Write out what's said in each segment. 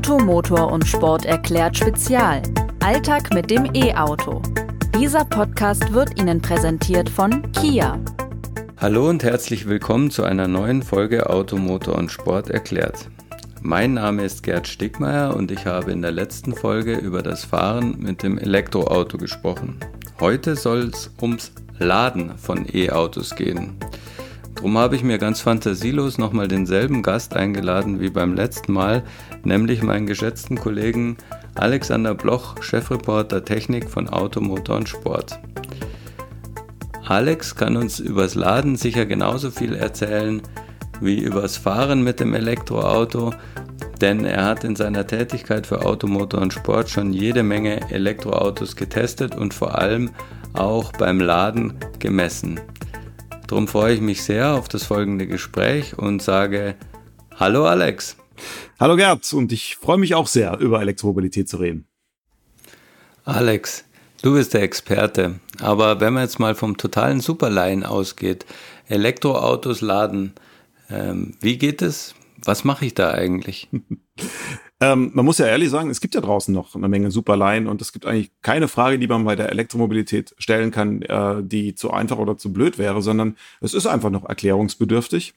Auto, Motor und Sport erklärt Spezial. Alltag mit dem E-Auto. Dieser Podcast wird Ihnen präsentiert von Kia. Hallo und herzlich willkommen zu einer neuen Folge Auto, Motor und Sport erklärt. Mein Name ist Gerd Stigmeier und ich habe in der letzten Folge über das Fahren mit dem Elektroauto gesprochen. Heute soll es ums Laden von E-Autos gehen. Drum habe ich mir ganz fantasielos nochmal denselben Gast eingeladen wie beim letzten Mal, nämlich meinen geschätzten Kollegen Alexander Bloch, Chefreporter Technik von Automotor und Sport. Alex kann uns übers Laden sicher genauso viel erzählen wie übers Fahren mit dem Elektroauto, denn er hat in seiner Tätigkeit für Automotor und Sport schon jede Menge Elektroautos getestet und vor allem auch beim Laden gemessen. Darum freue ich mich sehr auf das folgende Gespräch und sage Hallo Alex. Hallo Gerd und ich freue mich auch sehr, über Elektromobilität zu reden. Alex, du bist der Experte, aber wenn man jetzt mal vom totalen Superlaien ausgeht, Elektroautos laden, ähm, wie geht es? Was mache ich da eigentlich? Ähm, man muss ja ehrlich sagen, es gibt ja draußen noch eine Menge Superleihen und es gibt eigentlich keine Frage, die man bei der Elektromobilität stellen kann, äh, die zu einfach oder zu blöd wäre, sondern es ist einfach noch erklärungsbedürftig.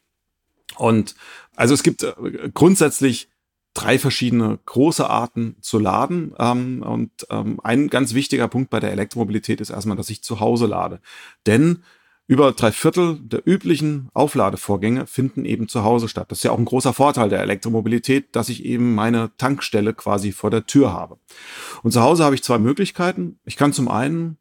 Und also es gibt äh, grundsätzlich drei verschiedene große Arten zu laden. Ähm, und ähm, ein ganz wichtiger Punkt bei der Elektromobilität ist erstmal, dass ich zu Hause lade. Denn über drei Viertel der üblichen Aufladevorgänge finden eben zu Hause statt. Das ist ja auch ein großer Vorteil der Elektromobilität, dass ich eben meine Tankstelle quasi vor der Tür habe. Und zu Hause habe ich zwei Möglichkeiten. Ich kann zum einen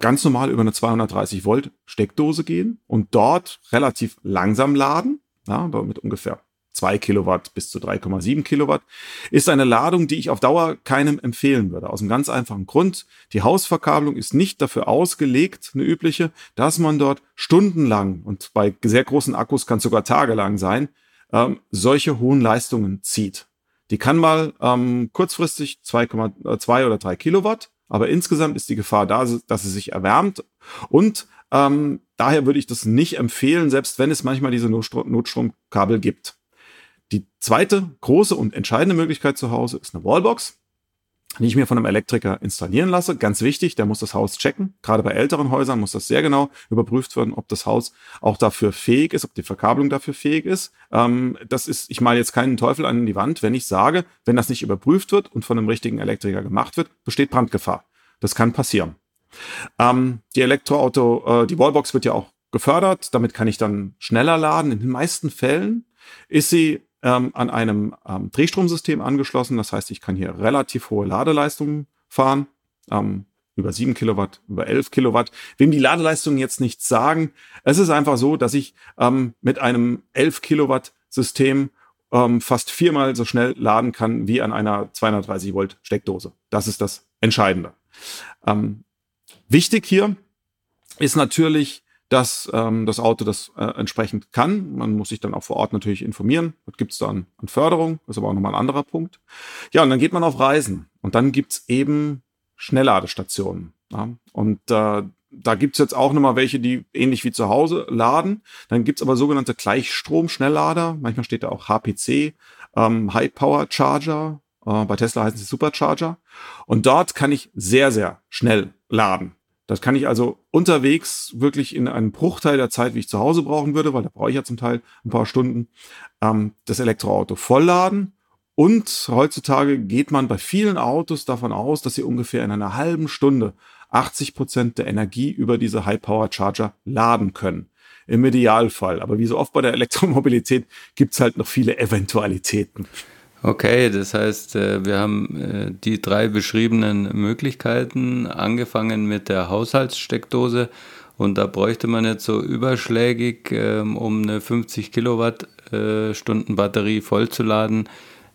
ganz normal über eine 230 Volt Steckdose gehen und dort relativ langsam laden, ja, mit ungefähr 2 Kilowatt bis zu 3,7 Kilowatt, ist eine Ladung, die ich auf Dauer keinem empfehlen würde. Aus einem ganz einfachen Grund. Die Hausverkabelung ist nicht dafür ausgelegt, eine übliche, dass man dort stundenlang und bei sehr großen Akkus kann es sogar tagelang sein, ähm, solche hohen Leistungen zieht. Die kann mal ähm, kurzfristig 2,2 oder 3 Kilowatt, aber insgesamt ist die Gefahr da, dass sie sich erwärmt und ähm, daher würde ich das nicht empfehlen, selbst wenn es manchmal diese Notstromkabel gibt. Die zweite große und entscheidende Möglichkeit zu Hause ist eine Wallbox, die ich mir von einem Elektriker installieren lasse. Ganz wichtig, der muss das Haus checken. Gerade bei älteren Häusern muss das sehr genau überprüft werden, ob das Haus auch dafür fähig ist, ob die Verkabelung dafür fähig ist. Ähm, das ist, ich male jetzt keinen Teufel an die Wand, wenn ich sage, wenn das nicht überprüft wird und von einem richtigen Elektriker gemacht wird, besteht Brandgefahr. Das kann passieren. Ähm, die Elektroauto, äh, die Wallbox wird ja auch gefördert. Damit kann ich dann schneller laden. In den meisten Fällen ist sie ähm, an einem ähm, Drehstromsystem angeschlossen. Das heißt, ich kann hier relativ hohe Ladeleistungen fahren. Ähm, über 7 Kilowatt, über 11 Kilowatt. Wem die Ladeleistungen jetzt nichts sagen, es ist einfach so, dass ich ähm, mit einem 11 Kilowatt System ähm, fast viermal so schnell laden kann wie an einer 230 Volt Steckdose. Das ist das Entscheidende. Ähm, wichtig hier ist natürlich dass ähm, das Auto das äh, entsprechend kann. Man muss sich dann auch vor Ort natürlich informieren. Was gibt's da an, an Förderung? Das ist aber auch nochmal ein anderer Punkt. Ja, und dann geht man auf Reisen und dann gibt's eben Schnellladestationen. Ja? Und äh, da gibt's jetzt auch nochmal welche, die ähnlich wie zu Hause laden. Dann gibt's aber sogenannte Gleichstrom-Schnelllader. Manchmal steht da auch HPC, ähm, High Power Charger. Äh, bei Tesla heißen sie Supercharger. Und dort kann ich sehr, sehr schnell laden. Das kann ich also unterwegs wirklich in einem Bruchteil der Zeit, wie ich zu Hause brauchen würde, weil da brauche ich ja zum Teil ein paar Stunden, ähm, das Elektroauto vollladen. Und heutzutage geht man bei vielen Autos davon aus, dass sie ungefähr in einer halben Stunde 80 Prozent der Energie über diese High-Power-Charger laden können. Im Idealfall. Aber wie so oft bei der Elektromobilität gibt's halt noch viele Eventualitäten. Okay, das heißt, äh, wir haben äh, die drei beschriebenen Möglichkeiten, angefangen mit der Haushaltssteckdose und da bräuchte man jetzt so überschlägig, ähm, um eine 50 Kilowattstunden Batterie vollzuladen,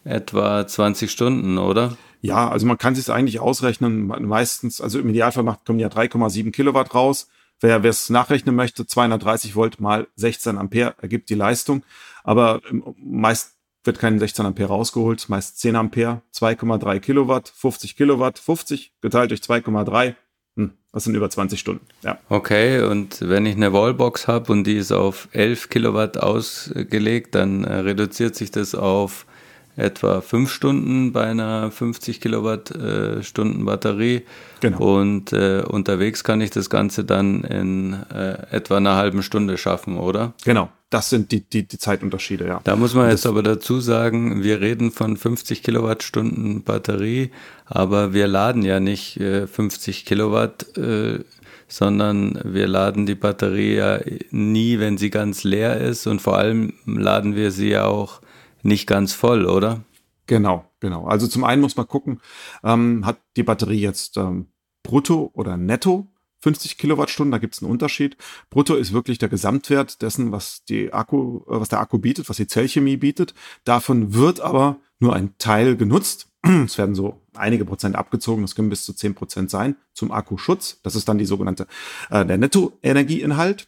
etwa 20 Stunden, oder? Ja, also man kann sich eigentlich ausrechnen. Meistens, also im Idealfall kommen ja 3,7 Kilowatt raus. Wer es nachrechnen möchte, 230 Volt mal 16 Ampere ergibt die Leistung. Aber meist wird kein 16 Ampere rausgeholt, meist 10 Ampere, 2,3 Kilowatt, 50 Kilowatt, 50 geteilt durch 2,3, hm, das sind über 20 Stunden. Ja. Okay, und wenn ich eine Wallbox habe und die ist auf 11 Kilowatt ausgelegt, dann äh, reduziert sich das auf etwa fünf Stunden bei einer 50 Kilowattstunden äh, Batterie. Genau. Und äh, unterwegs kann ich das Ganze dann in äh, etwa einer halben Stunde schaffen, oder? Genau. Das sind die, die, die Zeitunterschiede, ja. Da muss man jetzt aber dazu sagen, wir reden von 50 Kilowattstunden Batterie, aber wir laden ja nicht äh, 50 Kilowatt, äh, sondern wir laden die Batterie ja nie, wenn sie ganz leer ist und vor allem laden wir sie ja auch nicht ganz voll, oder? Genau, genau. Also zum einen muss man gucken, ähm, hat die Batterie jetzt ähm, brutto oder netto 50 Kilowattstunden, da gibt es einen Unterschied. Brutto ist wirklich der Gesamtwert dessen, was die Akku, äh, was der Akku bietet, was die Zellchemie bietet. Davon wird aber nur ein Teil genutzt. Es werden so einige Prozent abgezogen, das können bis zu 10 Prozent sein zum Akkuschutz. Das ist dann die sogenannte äh, der Nettoenergieinhalt.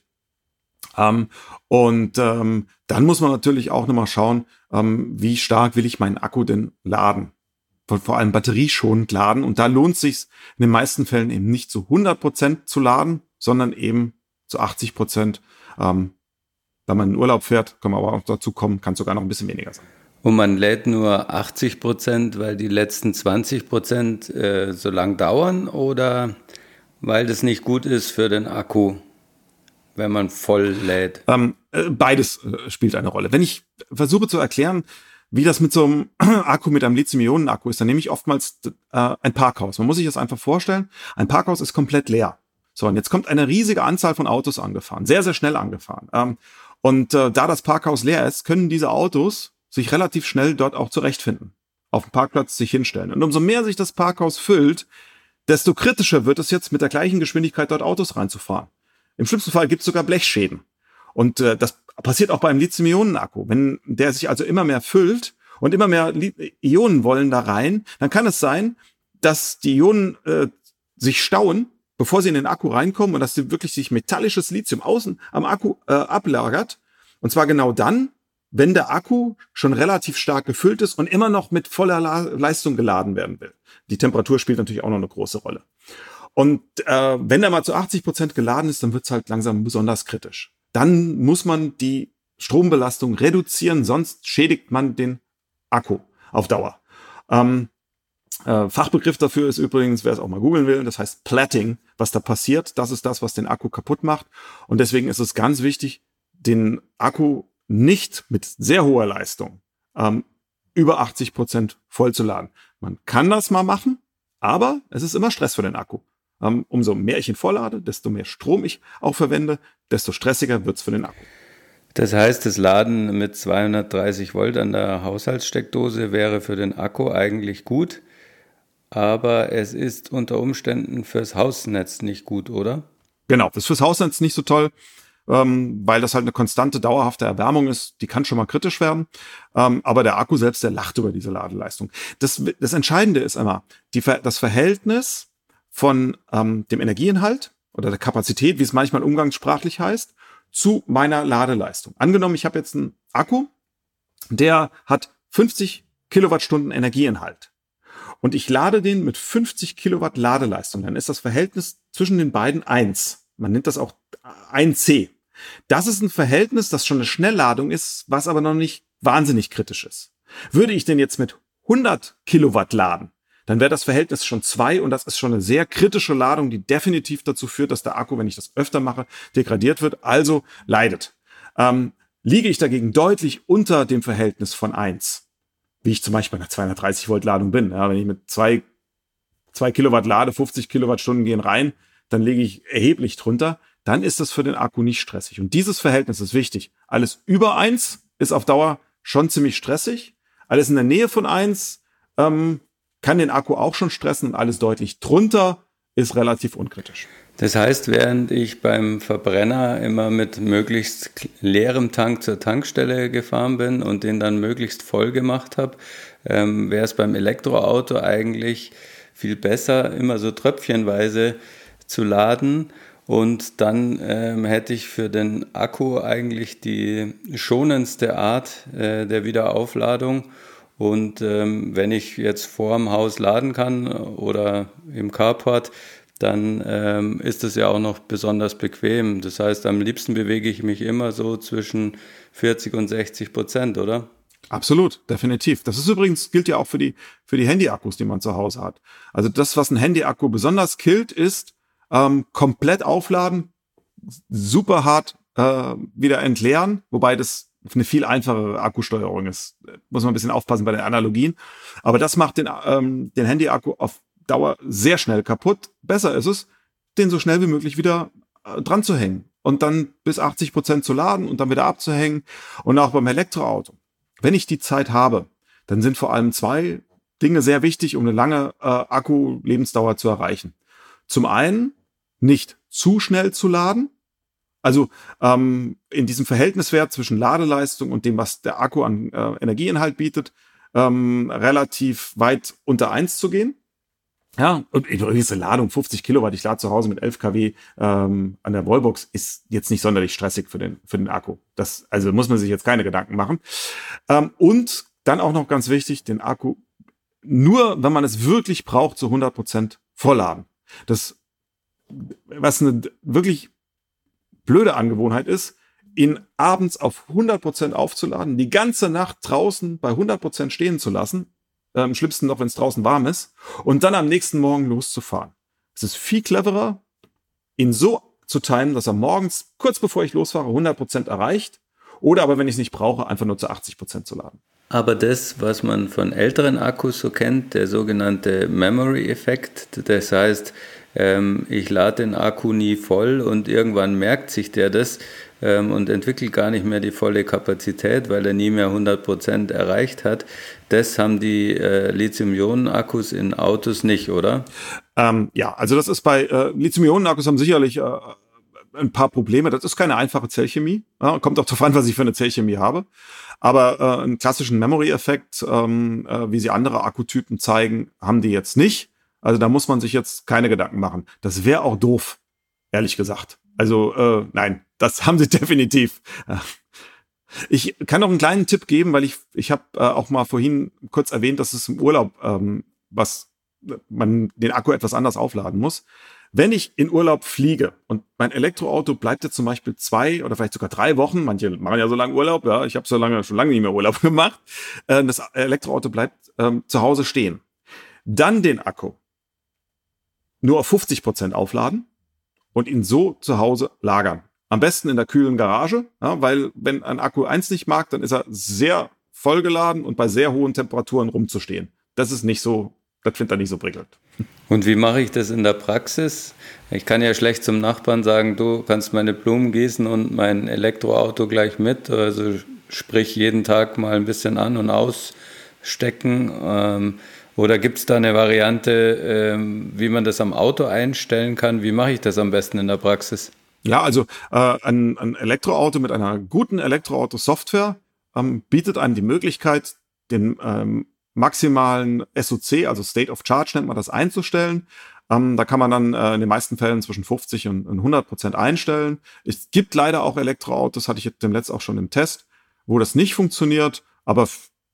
Ähm, und ähm, dann muss man natürlich auch nochmal schauen, ähm, wie stark will ich meinen Akku denn laden. Vor, allem batterieschonend laden. Und da lohnt es sich in den meisten Fällen eben nicht zu 100 Prozent zu laden, sondern eben zu 80 Prozent. Ähm, wenn man in Urlaub fährt, können wir aber auch dazu kommen, kann sogar noch ein bisschen weniger sein. Und man lädt nur 80 Prozent, weil die letzten 20 Prozent äh, so lang dauern oder weil das nicht gut ist für den Akku? Wenn man voll lädt? Ähm, äh, beides äh, spielt eine Rolle. Wenn ich versuche zu erklären, wie das mit so einem Akku, mit einem Lithium-Ionen-Akku ist, dann nehme ich oftmals äh, ein Parkhaus. Man muss sich das einfach vorstellen. Ein Parkhaus ist komplett leer. So, und jetzt kommt eine riesige Anzahl von Autos angefahren, sehr, sehr schnell angefahren. Ähm, und äh, da das Parkhaus leer ist, können diese Autos sich relativ schnell dort auch zurechtfinden, auf dem Parkplatz sich hinstellen. Und umso mehr sich das Parkhaus füllt, desto kritischer wird es jetzt mit der gleichen Geschwindigkeit dort Autos reinzufahren. Im schlimmsten Fall gibt es sogar Blechschäden. Und äh, das passiert auch beim Lithium-Ionen-Akku. Wenn der sich also immer mehr füllt und immer mehr Ionen wollen da rein, dann kann es sein, dass die Ionen äh, sich stauen, bevor sie in den Akku reinkommen und dass sie wirklich sich metallisches Lithium außen am Akku äh, ablagert. Und zwar genau dann, wenn der Akku schon relativ stark gefüllt ist und immer noch mit voller Leistung geladen werden will. Die Temperatur spielt natürlich auch noch eine große Rolle. Und äh, wenn er mal zu 80 Prozent geladen ist, dann wird es halt langsam besonders kritisch. Dann muss man die Strombelastung reduzieren, sonst schädigt man den Akku auf Dauer. Ähm, äh, Fachbegriff dafür ist übrigens, wer es auch mal googeln will, das heißt Platting, was da passiert. Das ist das, was den Akku kaputt macht. Und deswegen ist es ganz wichtig, den Akku nicht mit sehr hoher Leistung ähm, über 80 Prozent vollzuladen. Man kann das mal machen, aber es ist immer Stress für den Akku. Ähm, umso mehr ich ihn volllade, desto mehr Strom ich auch verwende, desto stressiger wird's für den Akku. Das heißt, das Laden mit 230 Volt an der Haushaltssteckdose wäre für den Akku eigentlich gut, aber es ist unter Umständen fürs Hausnetz nicht gut, oder? Genau, das ist fürs Hausnetz nicht so toll, ähm, weil das halt eine konstante, dauerhafte Erwärmung ist. Die kann schon mal kritisch werden, ähm, aber der Akku selbst, der lacht über diese Ladeleistung. Das, das Entscheidende ist immer die, das Verhältnis von ähm, dem Energieinhalt oder der Kapazität, wie es manchmal umgangssprachlich heißt, zu meiner Ladeleistung. Angenommen, ich habe jetzt einen Akku, der hat 50 Kilowattstunden Energieinhalt und ich lade den mit 50 Kilowatt Ladeleistung, dann ist das Verhältnis zwischen den beiden eins. Man nennt das auch 1C. Das ist ein Verhältnis, das schon eine Schnellladung ist, was aber noch nicht wahnsinnig kritisch ist. Würde ich den jetzt mit 100 Kilowatt laden, dann wäre das Verhältnis schon zwei und das ist schon eine sehr kritische Ladung, die definitiv dazu führt, dass der Akku, wenn ich das öfter mache, degradiert wird, also leidet. Ähm, liege ich dagegen deutlich unter dem Verhältnis von eins, wie ich zum Beispiel bei einer 230 Volt Ladung bin, ja, wenn ich mit zwei, zwei Kilowatt lade, 50 Kilowattstunden gehen rein, dann liege ich erheblich drunter, dann ist das für den Akku nicht stressig. Und dieses Verhältnis ist wichtig. Alles über eins ist auf Dauer schon ziemlich stressig. Alles in der Nähe von eins ähm, kann den Akku auch schon stressen und alles deutlich drunter ist relativ unkritisch. Das heißt, während ich beim Verbrenner immer mit möglichst leerem Tank zur Tankstelle gefahren bin und den dann möglichst voll gemacht habe, ähm, wäre es beim Elektroauto eigentlich viel besser, immer so tröpfchenweise zu laden. Und dann ähm, hätte ich für den Akku eigentlich die schonendste Art äh, der Wiederaufladung und ähm, wenn ich jetzt vor dem Haus laden kann oder im Carport, dann ähm, ist es ja auch noch besonders bequem. Das heißt, am liebsten bewege ich mich immer so zwischen 40 und 60 Prozent, oder? Absolut, definitiv. Das ist übrigens, gilt ja auch für die, für die Handy-Akkus, die man zu Hause hat. Also das, was ein Handy-Akku besonders killt, ist ähm, komplett aufladen, super hart äh, wieder entleeren, wobei das eine viel einfachere Akkusteuerung ist. Muss man ein bisschen aufpassen bei den Analogien. Aber das macht den, ähm, den Handy-Akku auf Dauer sehr schnell kaputt. Besser ist es, den so schnell wie möglich wieder äh, dran zu hängen und dann bis 80 Prozent zu laden und dann wieder abzuhängen. Und auch beim Elektroauto. Wenn ich die Zeit habe, dann sind vor allem zwei Dinge sehr wichtig, um eine lange äh, Akku-Lebensdauer zu erreichen. Zum einen nicht zu schnell zu laden. Also ähm, in diesem Verhältniswert zwischen Ladeleistung und dem, was der Akku an äh, Energieinhalt bietet, ähm, relativ weit unter eins zu gehen. Ja, und übrigens eine Ladung 50 Kilowatt, ich lade zu Hause mit 11 kW ähm, an der Wallbox, ist jetzt nicht sonderlich stressig für den, für den Akku. Das, also muss man sich jetzt keine Gedanken machen. Ähm, und dann auch noch ganz wichtig, den Akku nur, wenn man es wirklich braucht, zu 100 Prozent vollladen. Das, was eine wirklich blöde Angewohnheit ist, ihn abends auf 100 Prozent aufzuladen, die ganze Nacht draußen bei 100 Prozent stehen zu lassen, äh, am schlimmsten noch, wenn es draußen warm ist, und dann am nächsten Morgen loszufahren. Es ist viel cleverer, ihn so zu timen, dass er morgens, kurz bevor ich losfahre, 100% erreicht. Oder aber, wenn ich es nicht brauche, einfach nur zu 80% zu laden. Aber das, was man von älteren Akkus so kennt, der sogenannte Memory-Effekt, das heißt, ich lade den Akku nie voll und irgendwann merkt sich der das, ähm, und entwickelt gar nicht mehr die volle Kapazität, weil er nie mehr 100 Prozent erreicht hat. Das haben die äh, Lithium-Ionen-Akkus in Autos nicht, oder? Ähm, ja, also das ist bei äh, Lithium-Ionen-Akkus haben sicherlich äh, ein paar Probleme. Das ist keine einfache Zellchemie. Ja, kommt auch darauf an, was ich für eine Zellchemie habe. Aber äh, einen klassischen Memory-Effekt, ähm, äh, wie sie andere Akkutypen zeigen, haben die jetzt nicht. Also da muss man sich jetzt keine Gedanken machen. Das wäre auch doof, ehrlich gesagt. Also äh, nein, das haben sie definitiv. Ich kann noch einen kleinen Tipp geben, weil ich ich habe äh, auch mal vorhin kurz erwähnt, dass es im Urlaub ähm, was man den Akku etwas anders aufladen muss. Wenn ich in Urlaub fliege und mein Elektroauto bleibt jetzt zum Beispiel zwei oder vielleicht sogar drei Wochen, manche machen ja so lange Urlaub, ja, ich habe so lange schon lange nicht mehr Urlaub gemacht, äh, das Elektroauto bleibt ähm, zu Hause stehen. Dann den Akku nur auf 50 Prozent aufladen und ihn so zu Hause lagern. Am besten in der kühlen Garage, ja, weil wenn ein Akku eins nicht mag, dann ist er sehr vollgeladen und bei sehr hohen Temperaturen rumzustehen. Das ist nicht so, das findet er nicht so prickelnd. Und wie mache ich das in der Praxis? Ich kann ja schlecht zum Nachbarn sagen, du kannst meine Blumen gießen und mein Elektroauto gleich mit. Also sprich jeden Tag mal ein bisschen an und ausstecken. Ähm, oder gibt es da eine Variante, ähm, wie man das am Auto einstellen kann? Wie mache ich das am besten in der Praxis? Ja, also äh, ein, ein Elektroauto mit einer guten Elektroauto-Software ähm, bietet einem die Möglichkeit, den ähm, maximalen SOC, also State of Charge nennt man das, einzustellen. Ähm, da kann man dann äh, in den meisten Fällen zwischen 50 und, und 100 Prozent einstellen. Es gibt leider auch Elektroautos, hatte ich dem letzten auch schon im Test, wo das nicht funktioniert, aber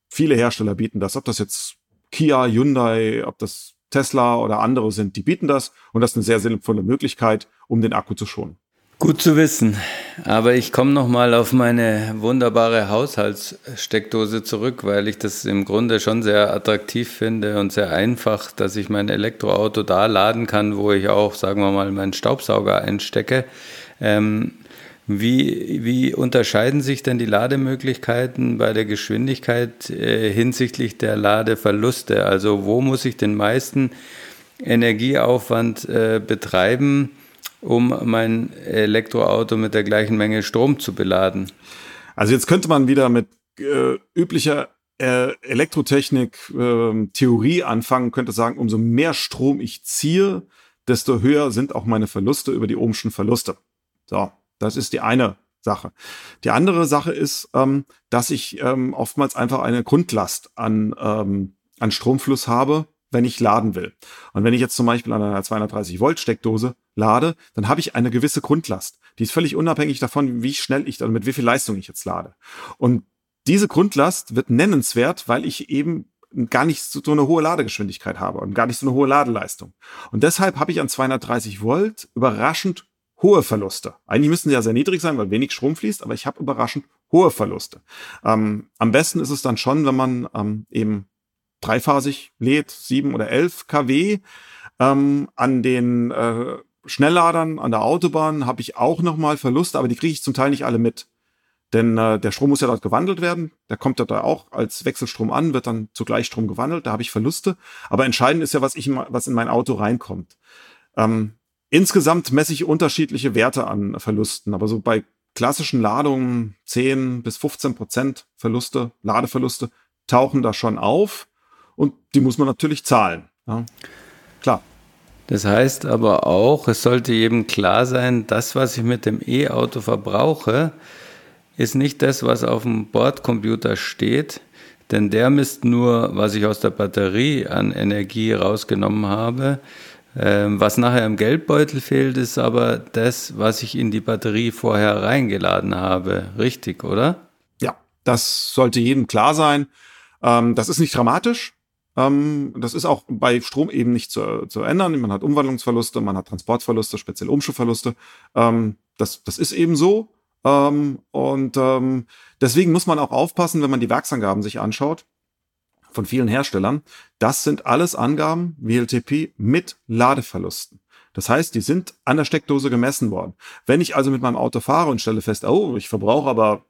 viele Hersteller bieten das. Ob das jetzt Kia, Hyundai, ob das Tesla oder andere sind, die bieten das und das ist eine sehr sinnvolle Möglichkeit, um den Akku zu schonen. Gut zu wissen. Aber ich komme nochmal auf meine wunderbare Haushaltssteckdose zurück, weil ich das im Grunde schon sehr attraktiv finde und sehr einfach, dass ich mein Elektroauto da laden kann, wo ich auch, sagen wir mal, meinen Staubsauger einstecke. Ähm, wie, wie unterscheiden sich denn die Lademöglichkeiten bei der Geschwindigkeit äh, hinsichtlich der Ladeverluste? Also wo muss ich den meisten Energieaufwand äh, betreiben, um mein Elektroauto mit der gleichen Menge Strom zu beladen? Also jetzt könnte man wieder mit äh, üblicher äh, Elektrotechnik äh, Theorie anfangen, könnte sagen, umso mehr Strom ich ziehe, desto höher sind auch meine Verluste über die ohmschen Verluste. So, das ist die eine Sache. Die andere Sache ist, ähm, dass ich ähm, oftmals einfach eine Grundlast an, ähm, an Stromfluss habe, wenn ich laden will. Und wenn ich jetzt zum Beispiel an einer 230 Volt Steckdose lade, dann habe ich eine gewisse Grundlast. Die ist völlig unabhängig davon, wie schnell ich, also mit wie viel Leistung ich jetzt lade. Und diese Grundlast wird nennenswert, weil ich eben gar nicht so eine hohe Ladegeschwindigkeit habe und gar nicht so eine hohe Ladeleistung. Und deshalb habe ich an 230 Volt überraschend hohe Verluste. Eigentlich müssen sie ja sehr niedrig sein, weil wenig Strom fließt, aber ich habe überraschend hohe Verluste. Ähm, am besten ist es dann schon, wenn man ähm, eben dreiphasig lädt, sieben oder elf kW. Ähm, an den äh, Schnellladern an der Autobahn habe ich auch nochmal Verluste, aber die kriege ich zum Teil nicht alle mit. Denn äh, der Strom muss ja dort gewandelt werden. Der kommt ja da auch als Wechselstrom an, wird dann zu Gleichstrom gewandelt. Da habe ich Verluste. Aber entscheidend ist ja, was, ich, was in mein Auto reinkommt. Ähm, insgesamt messe ich unterschiedliche Werte an Verlusten. Aber so bei klassischen Ladungen 10 bis 15 Prozent Verluste, Ladeverluste tauchen da schon auf. Und die muss man natürlich zahlen. Ja. Klar. Das heißt aber auch, es sollte jedem klar sein, das, was ich mit dem E-Auto verbrauche, ist nicht das, was auf dem Bordcomputer steht, denn der misst nur, was ich aus der Batterie an Energie rausgenommen habe. Ähm, was nachher im Geldbeutel fehlt, ist aber das, was ich in die Batterie vorher reingeladen habe. Richtig, oder? Ja, das sollte jedem klar sein. Ähm, das ist nicht dramatisch. Ähm, das ist auch bei Strom eben nicht zu, zu ändern. Man hat Umwandlungsverluste, man hat Transportverluste, speziell Umschubverluste. Ähm, das, das ist eben so. Ähm, und ähm, deswegen muss man auch aufpassen, wenn man die Werksangaben sich anschaut von vielen Herstellern. Das sind alles Angaben WLTP mit Ladeverlusten. Das heißt, die sind an der Steckdose gemessen worden. Wenn ich also mit meinem Auto fahre und stelle fest, oh, ich verbrauche aber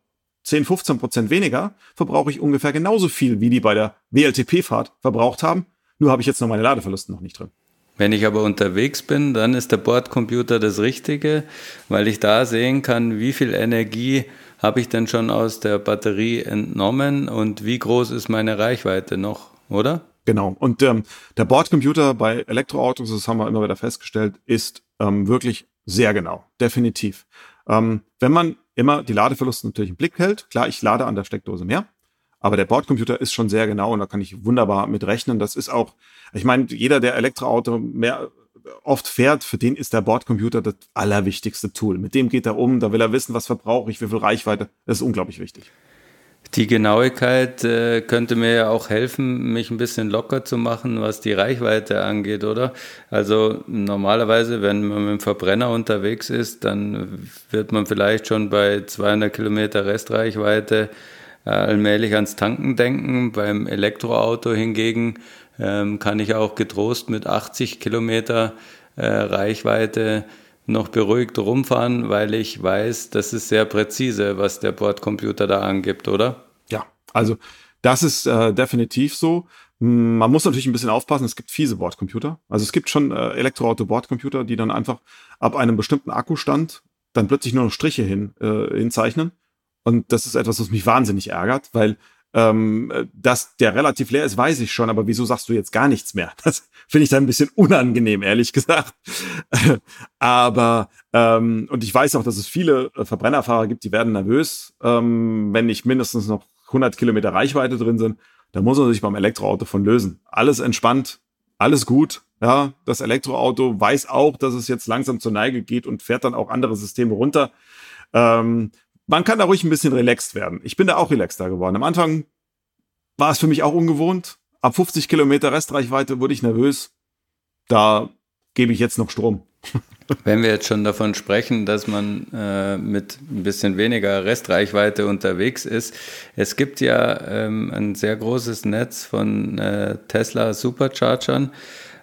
10, 15 Prozent weniger, verbrauche ich ungefähr genauso viel, wie die bei der WLTP-Fahrt verbraucht haben. Nur habe ich jetzt noch meine Ladeverluste noch nicht drin. Wenn ich aber unterwegs bin, dann ist der Bordcomputer das Richtige, weil ich da sehen kann, wie viel Energie habe ich denn schon aus der Batterie entnommen und wie groß ist meine Reichweite noch, oder? Genau. Und ähm, der Bordcomputer bei Elektroautos, das haben wir immer wieder festgestellt, ist ähm, wirklich sehr genau, definitiv. Ähm, wenn man immer die Ladeverluste natürlich im Blick hält, klar, ich lade an der Steckdose mehr, aber der Bordcomputer ist schon sehr genau und da kann ich wunderbar mit rechnen. Das ist auch, ich meine, jeder, der Elektroauto mehr oft fährt, für den ist der Bordcomputer das allerwichtigste Tool. Mit dem geht er um, da will er wissen, was verbrauche ich, wie viel Reichweite. Das ist unglaublich wichtig. Die Genauigkeit äh, könnte mir ja auch helfen, mich ein bisschen locker zu machen, was die Reichweite angeht, oder? Also normalerweise, wenn man mit dem Verbrenner unterwegs ist, dann wird man vielleicht schon bei 200 Kilometer Restreichweite äh, allmählich ans Tanken denken. Beim Elektroauto hingegen ähm, kann ich auch getrost mit 80 Kilometer äh, Reichweite noch beruhigt rumfahren, weil ich weiß, das ist sehr präzise, was der Bordcomputer da angibt, oder? Ja, also das ist äh, definitiv so. Hm, man muss natürlich ein bisschen aufpassen, es gibt fiese Bordcomputer. Also es gibt schon äh, Elektroauto-Bordcomputer, die dann einfach ab einem bestimmten Akkustand dann plötzlich nur noch Striche hin, äh, hinzeichnen. Und das ist etwas, was mich wahnsinnig ärgert, weil ähm, dass der relativ leer ist, weiß ich schon, aber wieso sagst du jetzt gar nichts mehr? Das finde ich dann ein bisschen unangenehm, ehrlich gesagt. aber ähm, und ich weiß auch, dass es viele äh, Verbrennerfahrer gibt, die werden nervös, ähm, wenn nicht mindestens noch 100 Kilometer Reichweite drin sind. Da muss man sich beim Elektroauto von lösen. Alles entspannt, alles gut. Ja, das Elektroauto weiß auch, dass es jetzt langsam zur Neige geht und fährt dann auch andere Systeme runter. Ähm, man kann da ruhig ein bisschen relaxed werden. Ich bin da auch relaxter geworden. Am Anfang war es für mich auch ungewohnt. Ab 50 Kilometer Restreichweite wurde ich nervös. Da gebe ich jetzt noch Strom. Wenn wir jetzt schon davon sprechen, dass man äh, mit ein bisschen weniger Restreichweite unterwegs ist, es gibt ja ähm, ein sehr großes Netz von äh, Tesla Superchargern,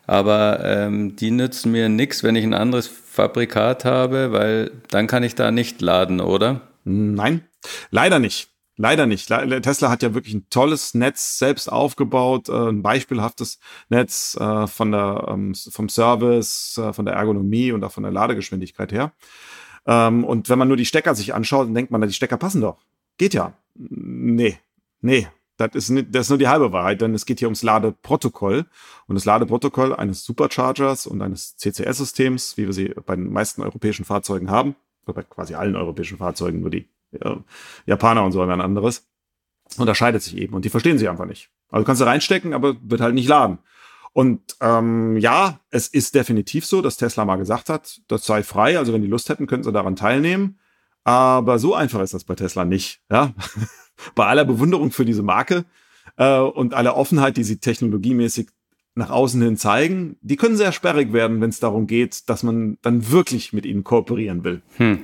aber ähm, die nützen mir nichts, wenn ich ein anderes Fabrikat habe, weil dann kann ich da nicht laden, oder? Nein, leider nicht. Leider nicht. Tesla hat ja wirklich ein tolles Netz selbst aufgebaut, äh, ein beispielhaftes Netz äh, von der, ähm, vom Service, äh, von der Ergonomie und auch von der Ladegeschwindigkeit her. Ähm, und wenn man nur die Stecker sich anschaut, dann denkt man, die Stecker passen doch. Geht ja. Nee, nee. Das ist, nicht, das ist nur die halbe Wahrheit, denn es geht hier ums Ladeprotokoll. Und das Ladeprotokoll eines Superchargers und eines CCS-Systems, wie wir sie bei den meisten europäischen Fahrzeugen haben, bei quasi allen europäischen Fahrzeugen, nur die ja, Japaner und so haben ein anderes, unterscheidet sich eben und die verstehen sich einfach nicht. Also kannst du reinstecken, aber wird halt nicht laden. Und ähm, ja, es ist definitiv so, dass Tesla mal gesagt hat, das sei frei, also wenn die Lust hätten, könnten sie daran teilnehmen. Aber so einfach ist das bei Tesla nicht. Ja? bei aller Bewunderung für diese Marke äh, und aller Offenheit, die sie technologiemäßig nach außen hin zeigen, die können sehr sperrig werden, wenn es darum geht, dass man dann wirklich mit ihnen kooperieren will. Hm.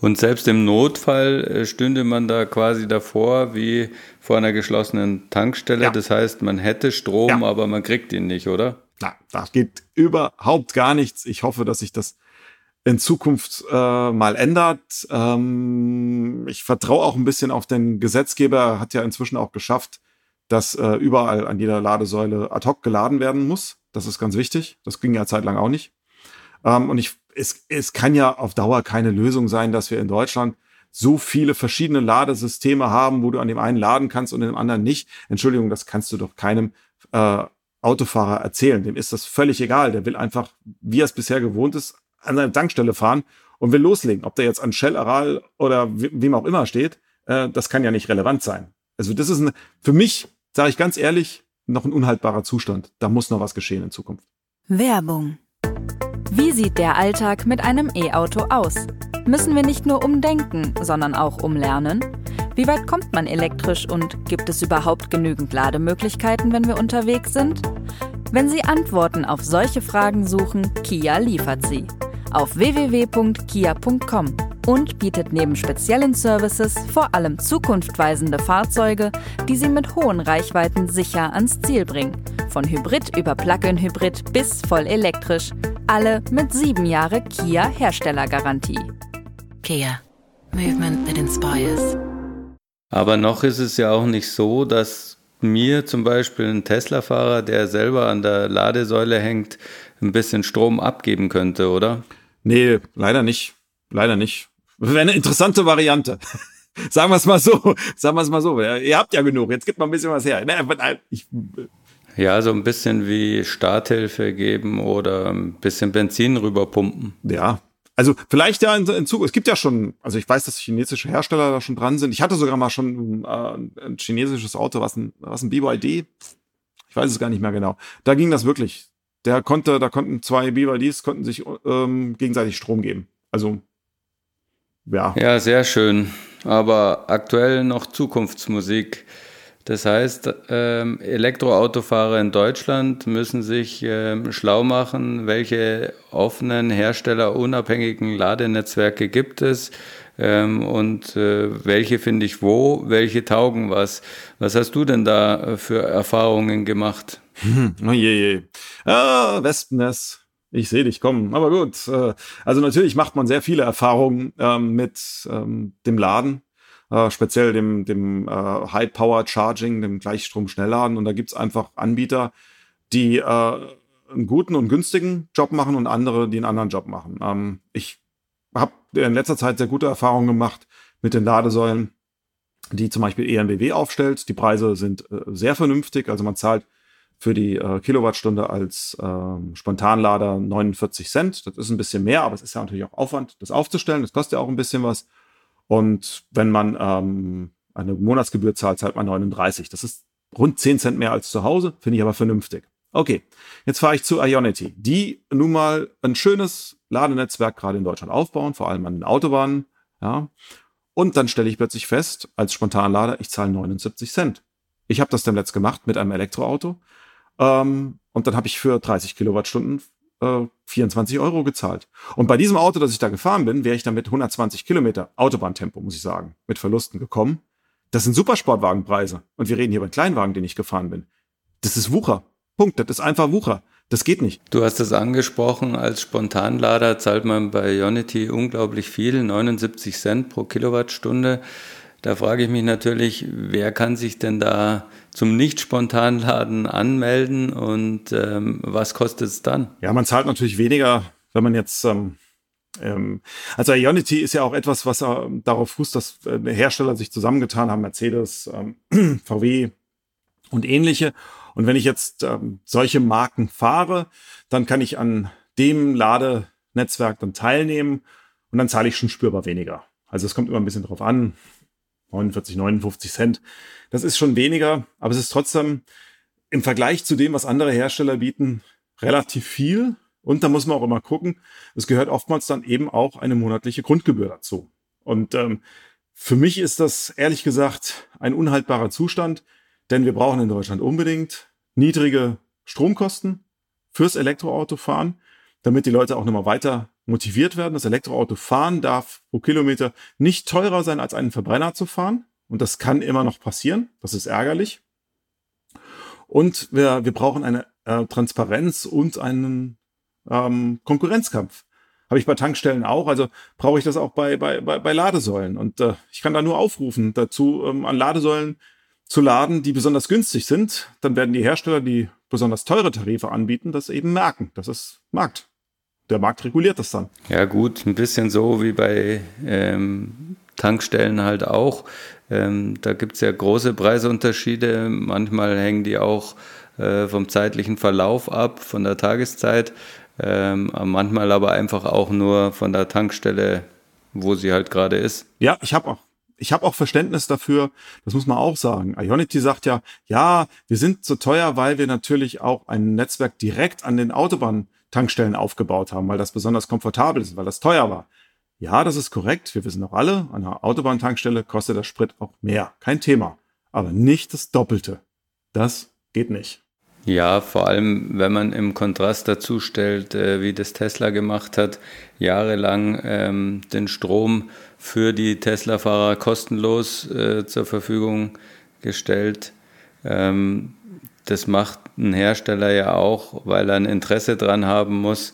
Und selbst im Notfall äh, stünde man da quasi davor wie vor einer geschlossenen Tankstelle. Ja. Das heißt, man hätte Strom, ja. aber man kriegt ihn nicht, oder? Na, da geht überhaupt gar nichts. Ich hoffe, dass sich das in Zukunft äh, mal ändert. Ähm, ich vertraue auch ein bisschen auf den Gesetzgeber, hat ja inzwischen auch geschafft, dass äh, überall an jeder Ladesäule ad hoc geladen werden muss. Das ist ganz wichtig. Das ging ja zeitlang auch nicht. Ähm, und ich, es, es kann ja auf Dauer keine Lösung sein, dass wir in Deutschland so viele verschiedene Ladesysteme haben, wo du an dem einen laden kannst und dem anderen nicht. Entschuldigung, das kannst du doch keinem äh, Autofahrer erzählen. Dem ist das völlig egal. Der will einfach, wie er es bisher gewohnt ist, an seine Tankstelle fahren und will loslegen. Ob der jetzt an Shell, Aral oder wem auch immer steht, äh, das kann ja nicht relevant sein. Also das ist ein, für mich sage ich ganz ehrlich, noch ein unhaltbarer Zustand. Da muss noch was geschehen in Zukunft. Werbung. Wie sieht der Alltag mit einem E-Auto aus? Müssen wir nicht nur umdenken, sondern auch umlernen? Wie weit kommt man elektrisch und gibt es überhaupt genügend Lademöglichkeiten, wenn wir unterwegs sind? Wenn Sie Antworten auf solche Fragen suchen, Kia liefert sie. Auf www.kia.com und bietet neben speziellen Services vor allem zukunftweisende Fahrzeuge, die Sie mit hohen Reichweiten sicher ans Ziel bringen. Von Hybrid über Plug-in-Hybrid bis voll elektrisch. Alle mit sieben Jahre Kia Herstellergarantie. Kia. Movement that inspires. Aber noch ist es ja auch nicht so, dass mir zum Beispiel ein Tesla-Fahrer, der selber an der Ladesäule hängt, ein bisschen Strom abgeben könnte, oder? Nee, leider nicht. Leider nicht. Wäre eine interessante Variante. Sagen wir es mal so. Sagen wir es mal so. Ihr habt ja genug. Jetzt gibt mal ein bisschen was her. Ich, ja, so ein bisschen wie Starthilfe geben oder ein bisschen Benzin rüberpumpen. Ja. Also vielleicht ja in, in Zukunft. Es gibt ja schon, also ich weiß, dass chinesische Hersteller da schon dran sind. Ich hatte sogar mal schon äh, ein chinesisches Auto, was ein, was ein BYD. Ich weiß es gar nicht mehr genau. Da ging das wirklich. Der konnte, da konnten zwei BYDs konnten sich ähm, gegenseitig Strom geben. Also ja. Ja, sehr schön. Aber aktuell noch Zukunftsmusik. Das heißt, ähm, Elektroautofahrer in Deutschland müssen sich ähm, schlau machen, welche offenen, herstellerunabhängigen Ladenetzwerke gibt es ähm, und äh, welche finde ich wo, welche taugen was. Was hast du denn da für Erfahrungen gemacht? Hm, oh je, je. Ah, Wespennest. Ich sehe dich kommen. Aber gut. Äh, also natürlich macht man sehr viele Erfahrungen ähm, mit ähm, dem Laden, äh, speziell dem, dem äh, High Power Charging, dem Gleichstrom-Schnellladen. Und da gibt's einfach Anbieter, die einen guten und günstigen Job machen und andere, die einen anderen Job machen. Ähm, ich habe in letzter Zeit sehr gute Erfahrungen gemacht mit den Ladesäulen, die zum Beispiel EMBW aufstellt. Die Preise sind sehr vernünftig. Also man zahlt für die äh, Kilowattstunde als ähm, Spontanlader 49 Cent. Das ist ein bisschen mehr, aber es ist ja natürlich auch Aufwand, das aufzustellen. Das kostet ja auch ein bisschen was. Und wenn man ähm, eine Monatsgebühr zahlt, zahlt man 39. Das ist rund 10 Cent mehr als zu Hause, finde ich aber vernünftig. Okay, jetzt fahre ich zu Ionity, die nun mal ein schönes Ladenetzwerk gerade in Deutschland aufbauen, vor allem an den Autobahnen. Ja. Und dann stelle ich plötzlich fest, als Spontanlader, ich zahle 79 Cent. Ich habe das dann letzt gemacht mit einem Elektroauto ähm, und dann habe ich für 30 Kilowattstunden äh, 24 Euro gezahlt. Und bei diesem Auto, das ich da gefahren bin, wäre ich dann mit 120 Kilometer Autobahntempo, muss ich sagen, mit Verlusten gekommen. Das sind Supersportwagenpreise. Und wir reden hier über einen Kleinwagen, den ich gefahren bin. Das ist Wucher. Punkt. Das ist einfach Wucher. Das geht nicht. Du hast es angesprochen, als Spontanlader zahlt man bei Ionity unglaublich viel, 79 Cent pro Kilowattstunde. Da frage ich mich natürlich, wer kann sich denn da zum Nicht-Spontanladen anmelden und ähm, was kostet es dann? Ja, man zahlt natürlich weniger, wenn man jetzt ähm, ähm, also Ionity ist ja auch etwas, was äh, darauf fußt, dass äh, Hersteller sich zusammengetan haben, Mercedes, ähm, VW und ähnliche. Und wenn ich jetzt ähm, solche Marken fahre, dann kann ich an dem Ladenetzwerk dann teilnehmen und dann zahle ich schon spürbar weniger. Also es kommt immer ein bisschen drauf an. 49, 59 Cent. Das ist schon weniger, aber es ist trotzdem im Vergleich zu dem, was andere Hersteller bieten, relativ viel. Und da muss man auch immer gucken, es gehört oftmals dann eben auch eine monatliche Grundgebühr dazu. Und ähm, für mich ist das ehrlich gesagt ein unhaltbarer Zustand, denn wir brauchen in Deutschland unbedingt niedrige Stromkosten fürs Elektroautofahren, damit die Leute auch nochmal weiter motiviert werden. Das Elektroauto fahren darf pro Kilometer nicht teurer sein, als einen Verbrenner zu fahren. Und das kann immer noch passieren. Das ist ärgerlich. Und wir, wir brauchen eine äh, Transparenz und einen ähm, Konkurrenzkampf. Habe ich bei Tankstellen auch, also brauche ich das auch bei, bei, bei, bei Ladesäulen. Und äh, ich kann da nur aufrufen, dazu ähm, an Ladesäulen zu laden, die besonders günstig sind. Dann werden die Hersteller, die besonders teure Tarife anbieten, das eben merken. Das ist Markt. Der Markt reguliert das dann. Ja gut, ein bisschen so wie bei ähm, Tankstellen halt auch. Ähm, da gibt es ja große Preisunterschiede. Manchmal hängen die auch äh, vom zeitlichen Verlauf ab, von der Tageszeit. Ähm, manchmal aber einfach auch nur von der Tankstelle, wo sie halt gerade ist. Ja, ich habe auch ich habe auch Verständnis dafür, das muss man auch sagen. Ionity sagt ja, ja, wir sind so teuer, weil wir natürlich auch ein Netzwerk direkt an den Autobahntankstellen aufgebaut haben, weil das besonders komfortabel ist, weil das teuer war. Ja, das ist korrekt. Wir wissen auch alle, an einer Autobahntankstelle kostet der Sprit auch mehr. Kein Thema. Aber nicht das Doppelte. Das geht nicht. Ja, vor allem, wenn man im Kontrast dazu stellt, äh, wie das Tesla gemacht hat, jahrelang ähm, den Strom für die Tesla-Fahrer kostenlos äh, zur Verfügung gestellt. Ähm, das macht ein Hersteller ja auch, weil er ein Interesse dran haben muss,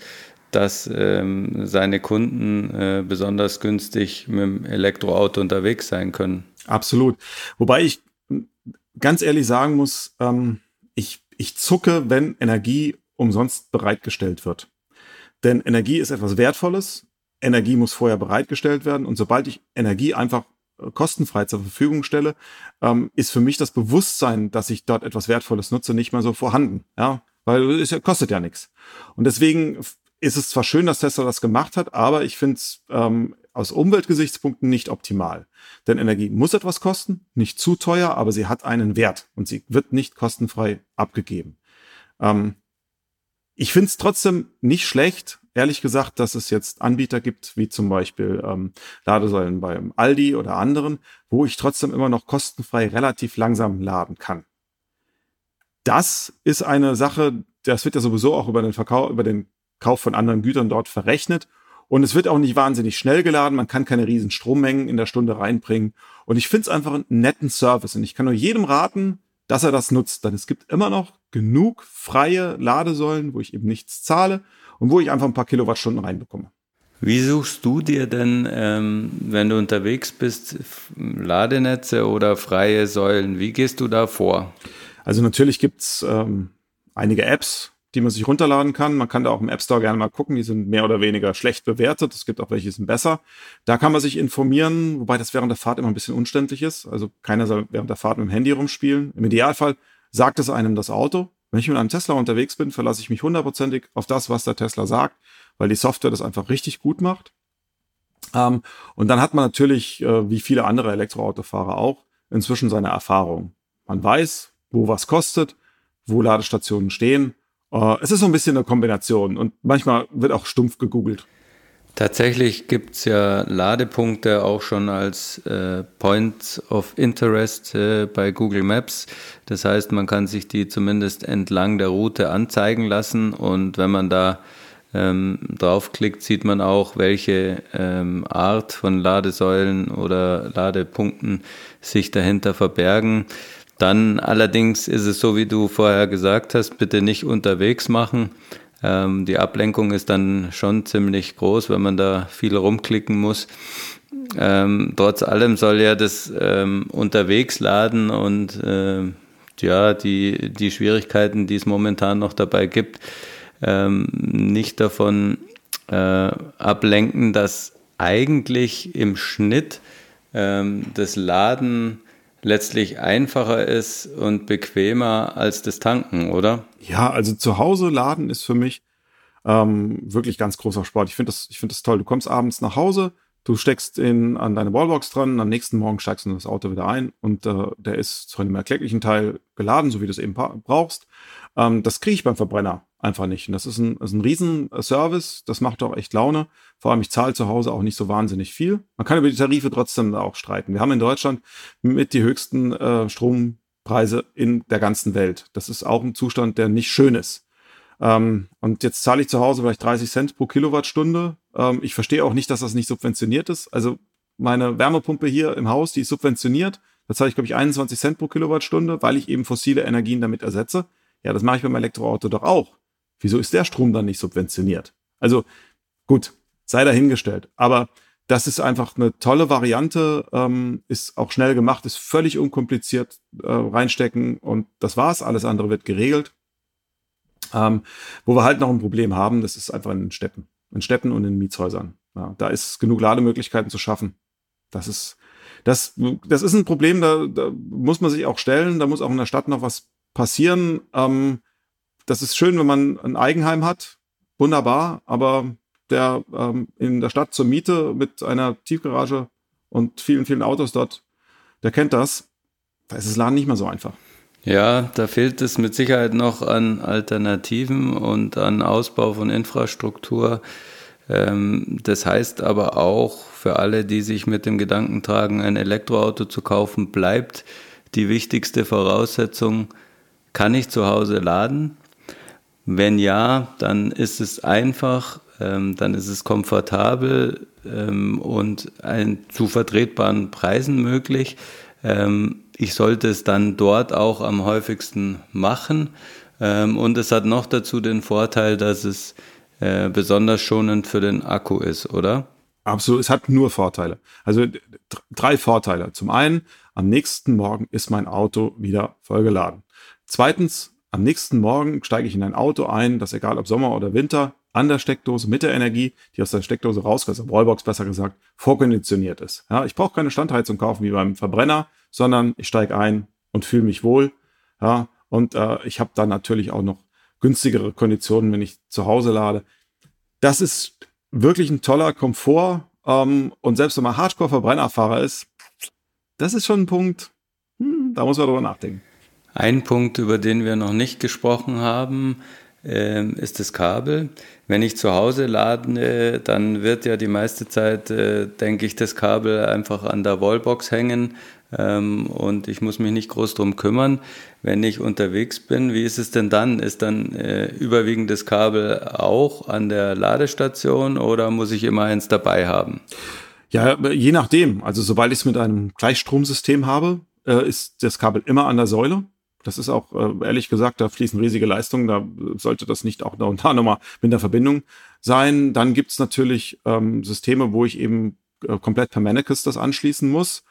dass ähm, seine Kunden äh, besonders günstig mit dem Elektroauto unterwegs sein können. Absolut. Wobei ich ganz ehrlich sagen muss, ähm, ich ich zucke, wenn Energie umsonst bereitgestellt wird. Denn Energie ist etwas Wertvolles. Energie muss vorher bereitgestellt werden. Und sobald ich Energie einfach äh, kostenfrei zur Verfügung stelle, ähm, ist für mich das Bewusstsein, dass ich dort etwas Wertvolles nutze, nicht mehr so vorhanden. Ja, weil es kostet ja nichts. Und deswegen ist es zwar schön, dass Tesla das gemacht hat, aber ich finde es ähm, aus Umweltgesichtspunkten nicht optimal. Denn Energie muss etwas kosten, nicht zu teuer, aber sie hat einen Wert und sie wird nicht kostenfrei abgegeben. Ähm, ich finde es trotzdem nicht schlecht, ehrlich gesagt, dass es jetzt Anbieter gibt, wie zum Beispiel ähm, Ladesäulen beim Aldi oder anderen, wo ich trotzdem immer noch kostenfrei relativ langsam laden kann. Das ist eine Sache, das wird ja sowieso auch über den Verkauf, über den Kauf von anderen Gütern dort verrechnet. Und es wird auch nicht wahnsinnig schnell geladen. Man kann keine riesen Strommengen in der Stunde reinbringen. Und ich finde es einfach einen netten Service. Und ich kann nur jedem raten, dass er das nutzt. Denn es gibt immer noch genug freie Ladesäulen, wo ich eben nichts zahle und wo ich einfach ein paar Kilowattstunden reinbekomme. Wie suchst du dir denn, ähm, wenn du unterwegs bist, Ladenetze oder freie Säulen? Wie gehst du da vor? Also natürlich gibt's ähm, einige Apps, die man sich runterladen kann. Man kann da auch im App Store gerne mal gucken. Die sind mehr oder weniger schlecht bewertet. Es gibt auch welche, die sind besser. Da kann man sich informieren, wobei das während der Fahrt immer ein bisschen unständlich ist. Also keiner soll während der Fahrt mit dem Handy rumspielen. Im Idealfall sagt es einem das Auto. Wenn ich mit einem Tesla unterwegs bin, verlasse ich mich hundertprozentig auf das, was der Tesla sagt, weil die Software das einfach richtig gut macht. Ähm, und dann hat man natürlich, äh, wie viele andere Elektroautofahrer auch, inzwischen seine Erfahrung. Man weiß, wo was kostet, wo Ladestationen stehen Uh, es ist so ein bisschen eine Kombination und manchmal wird auch stumpf gegoogelt. Tatsächlich gibt es ja Ladepunkte auch schon als äh, Points of Interest äh, bei Google Maps. Das heißt, man kann sich die zumindest entlang der Route anzeigen lassen und wenn man da ähm, draufklickt, sieht man auch, welche ähm, Art von Ladesäulen oder Ladepunkten sich dahinter verbergen. Dann allerdings ist es so, wie du vorher gesagt hast, bitte nicht unterwegs machen. Ähm, die Ablenkung ist dann schon ziemlich groß, wenn man da viel rumklicken muss. Ähm, trotz allem soll ja das ähm, unterwegs laden und äh, ja, die, die Schwierigkeiten, die es momentan noch dabei gibt, ähm, nicht davon äh, ablenken, dass eigentlich im Schnitt ähm, das Laden letztlich einfacher ist und bequemer als das Tanken, oder? Ja, also zu Hause laden ist für mich ähm, wirklich ganz großer Sport. Ich finde das, ich finde das toll. Du kommst abends nach Hause, du steckst in, an deine Wallbox dran, am nächsten Morgen steigst du das Auto wieder ein und äh, der ist zu einem erklecklichen Teil geladen, so wie du es eben brauchst. Ähm, das kriege ich beim Verbrenner einfach nicht. Und das ist ein, ist ein Riesenservice, das macht auch echt Laune. Vor allem, ich zahle zu Hause auch nicht so wahnsinnig viel. Man kann über die Tarife trotzdem auch streiten. Wir haben in Deutschland mit die höchsten äh, Strom Preise in der ganzen Welt. Das ist auch ein Zustand, der nicht schön ist. Ähm, und jetzt zahle ich zu Hause vielleicht 30 Cent pro Kilowattstunde. Ähm, ich verstehe auch nicht, dass das nicht subventioniert ist. Also meine Wärmepumpe hier im Haus, die ist subventioniert. Da zahle ich, glaube ich, 21 Cent pro Kilowattstunde, weil ich eben fossile Energien damit ersetze. Ja, das mache ich beim Elektroauto doch auch. Wieso ist der Strom dann nicht subventioniert? Also gut, sei dahingestellt. Aber das ist einfach eine tolle Variante, ähm, ist auch schnell gemacht, ist völlig unkompliziert äh, reinstecken und das war's. Alles andere wird geregelt. Ähm, wo wir halt noch ein Problem haben, das ist einfach in den Städten. In Städten und in Mietshäusern. Ja, da ist genug Lademöglichkeiten zu schaffen. Das ist, das, das ist ein Problem, da, da muss man sich auch stellen, da muss auch in der Stadt noch was passieren. Ähm, das ist schön, wenn man ein Eigenheim hat. Wunderbar, aber der ähm, in der Stadt zur Miete mit einer Tiefgarage und vielen, vielen Autos dort, der kennt das. Da ist das Laden nicht mehr so einfach. Ja, da fehlt es mit Sicherheit noch an Alternativen und an Ausbau von Infrastruktur. Ähm, das heißt aber auch für alle, die sich mit dem Gedanken tragen, ein Elektroauto zu kaufen, bleibt die wichtigste Voraussetzung, kann ich zu Hause laden? Wenn ja, dann ist es einfach, ähm, dann ist es komfortabel ähm, und ein, zu vertretbaren Preisen möglich. Ähm, ich sollte es dann dort auch am häufigsten machen. Ähm, und es hat noch dazu den Vorteil, dass es äh, besonders schonend für den Akku ist, oder? Absolut, es hat nur Vorteile. Also drei Vorteile. Zum einen, am nächsten Morgen ist mein Auto wieder vollgeladen. Zweitens, am nächsten Morgen steige ich in ein Auto ein, das egal ob Sommer oder Winter, an der Steckdose mit der Energie, die aus der Steckdose rauskommt, also Wallbox besser gesagt, vorkonditioniert ist. Ja, ich brauche keine Standheizung kaufen wie beim Verbrenner, sondern ich steige ein und fühle mich wohl. Ja, und äh, ich habe dann natürlich auch noch günstigere Konditionen, wenn ich zu Hause lade. Das ist wirklich ein toller Komfort. Ähm, und selbst wenn man Hardcore-Verbrennerfahrer ist, das ist schon ein Punkt, hm, da muss man drüber nachdenken. Ein Punkt, über den wir noch nicht gesprochen haben, ähm, ist das Kabel. Wenn ich zu Hause lade, dann wird ja die meiste Zeit, äh, denke ich, das Kabel einfach an der Wallbox hängen ähm, und ich muss mich nicht groß drum kümmern. Wenn ich unterwegs bin, wie ist es denn dann? Ist dann äh, überwiegend das Kabel auch an der Ladestation oder muss ich immer eins dabei haben? Ja, je nachdem. Also sobald ich es mit einem Gleichstromsystem habe, äh, ist das Kabel immer an der Säule. Das ist auch, äh, ehrlich gesagt, da fließen riesige Leistungen, da sollte das nicht auch da und da nochmal mit der Verbindung sein. Dann gibt's natürlich ähm, Systeme, wo ich eben äh, komplett per Mannequins das anschließen muss.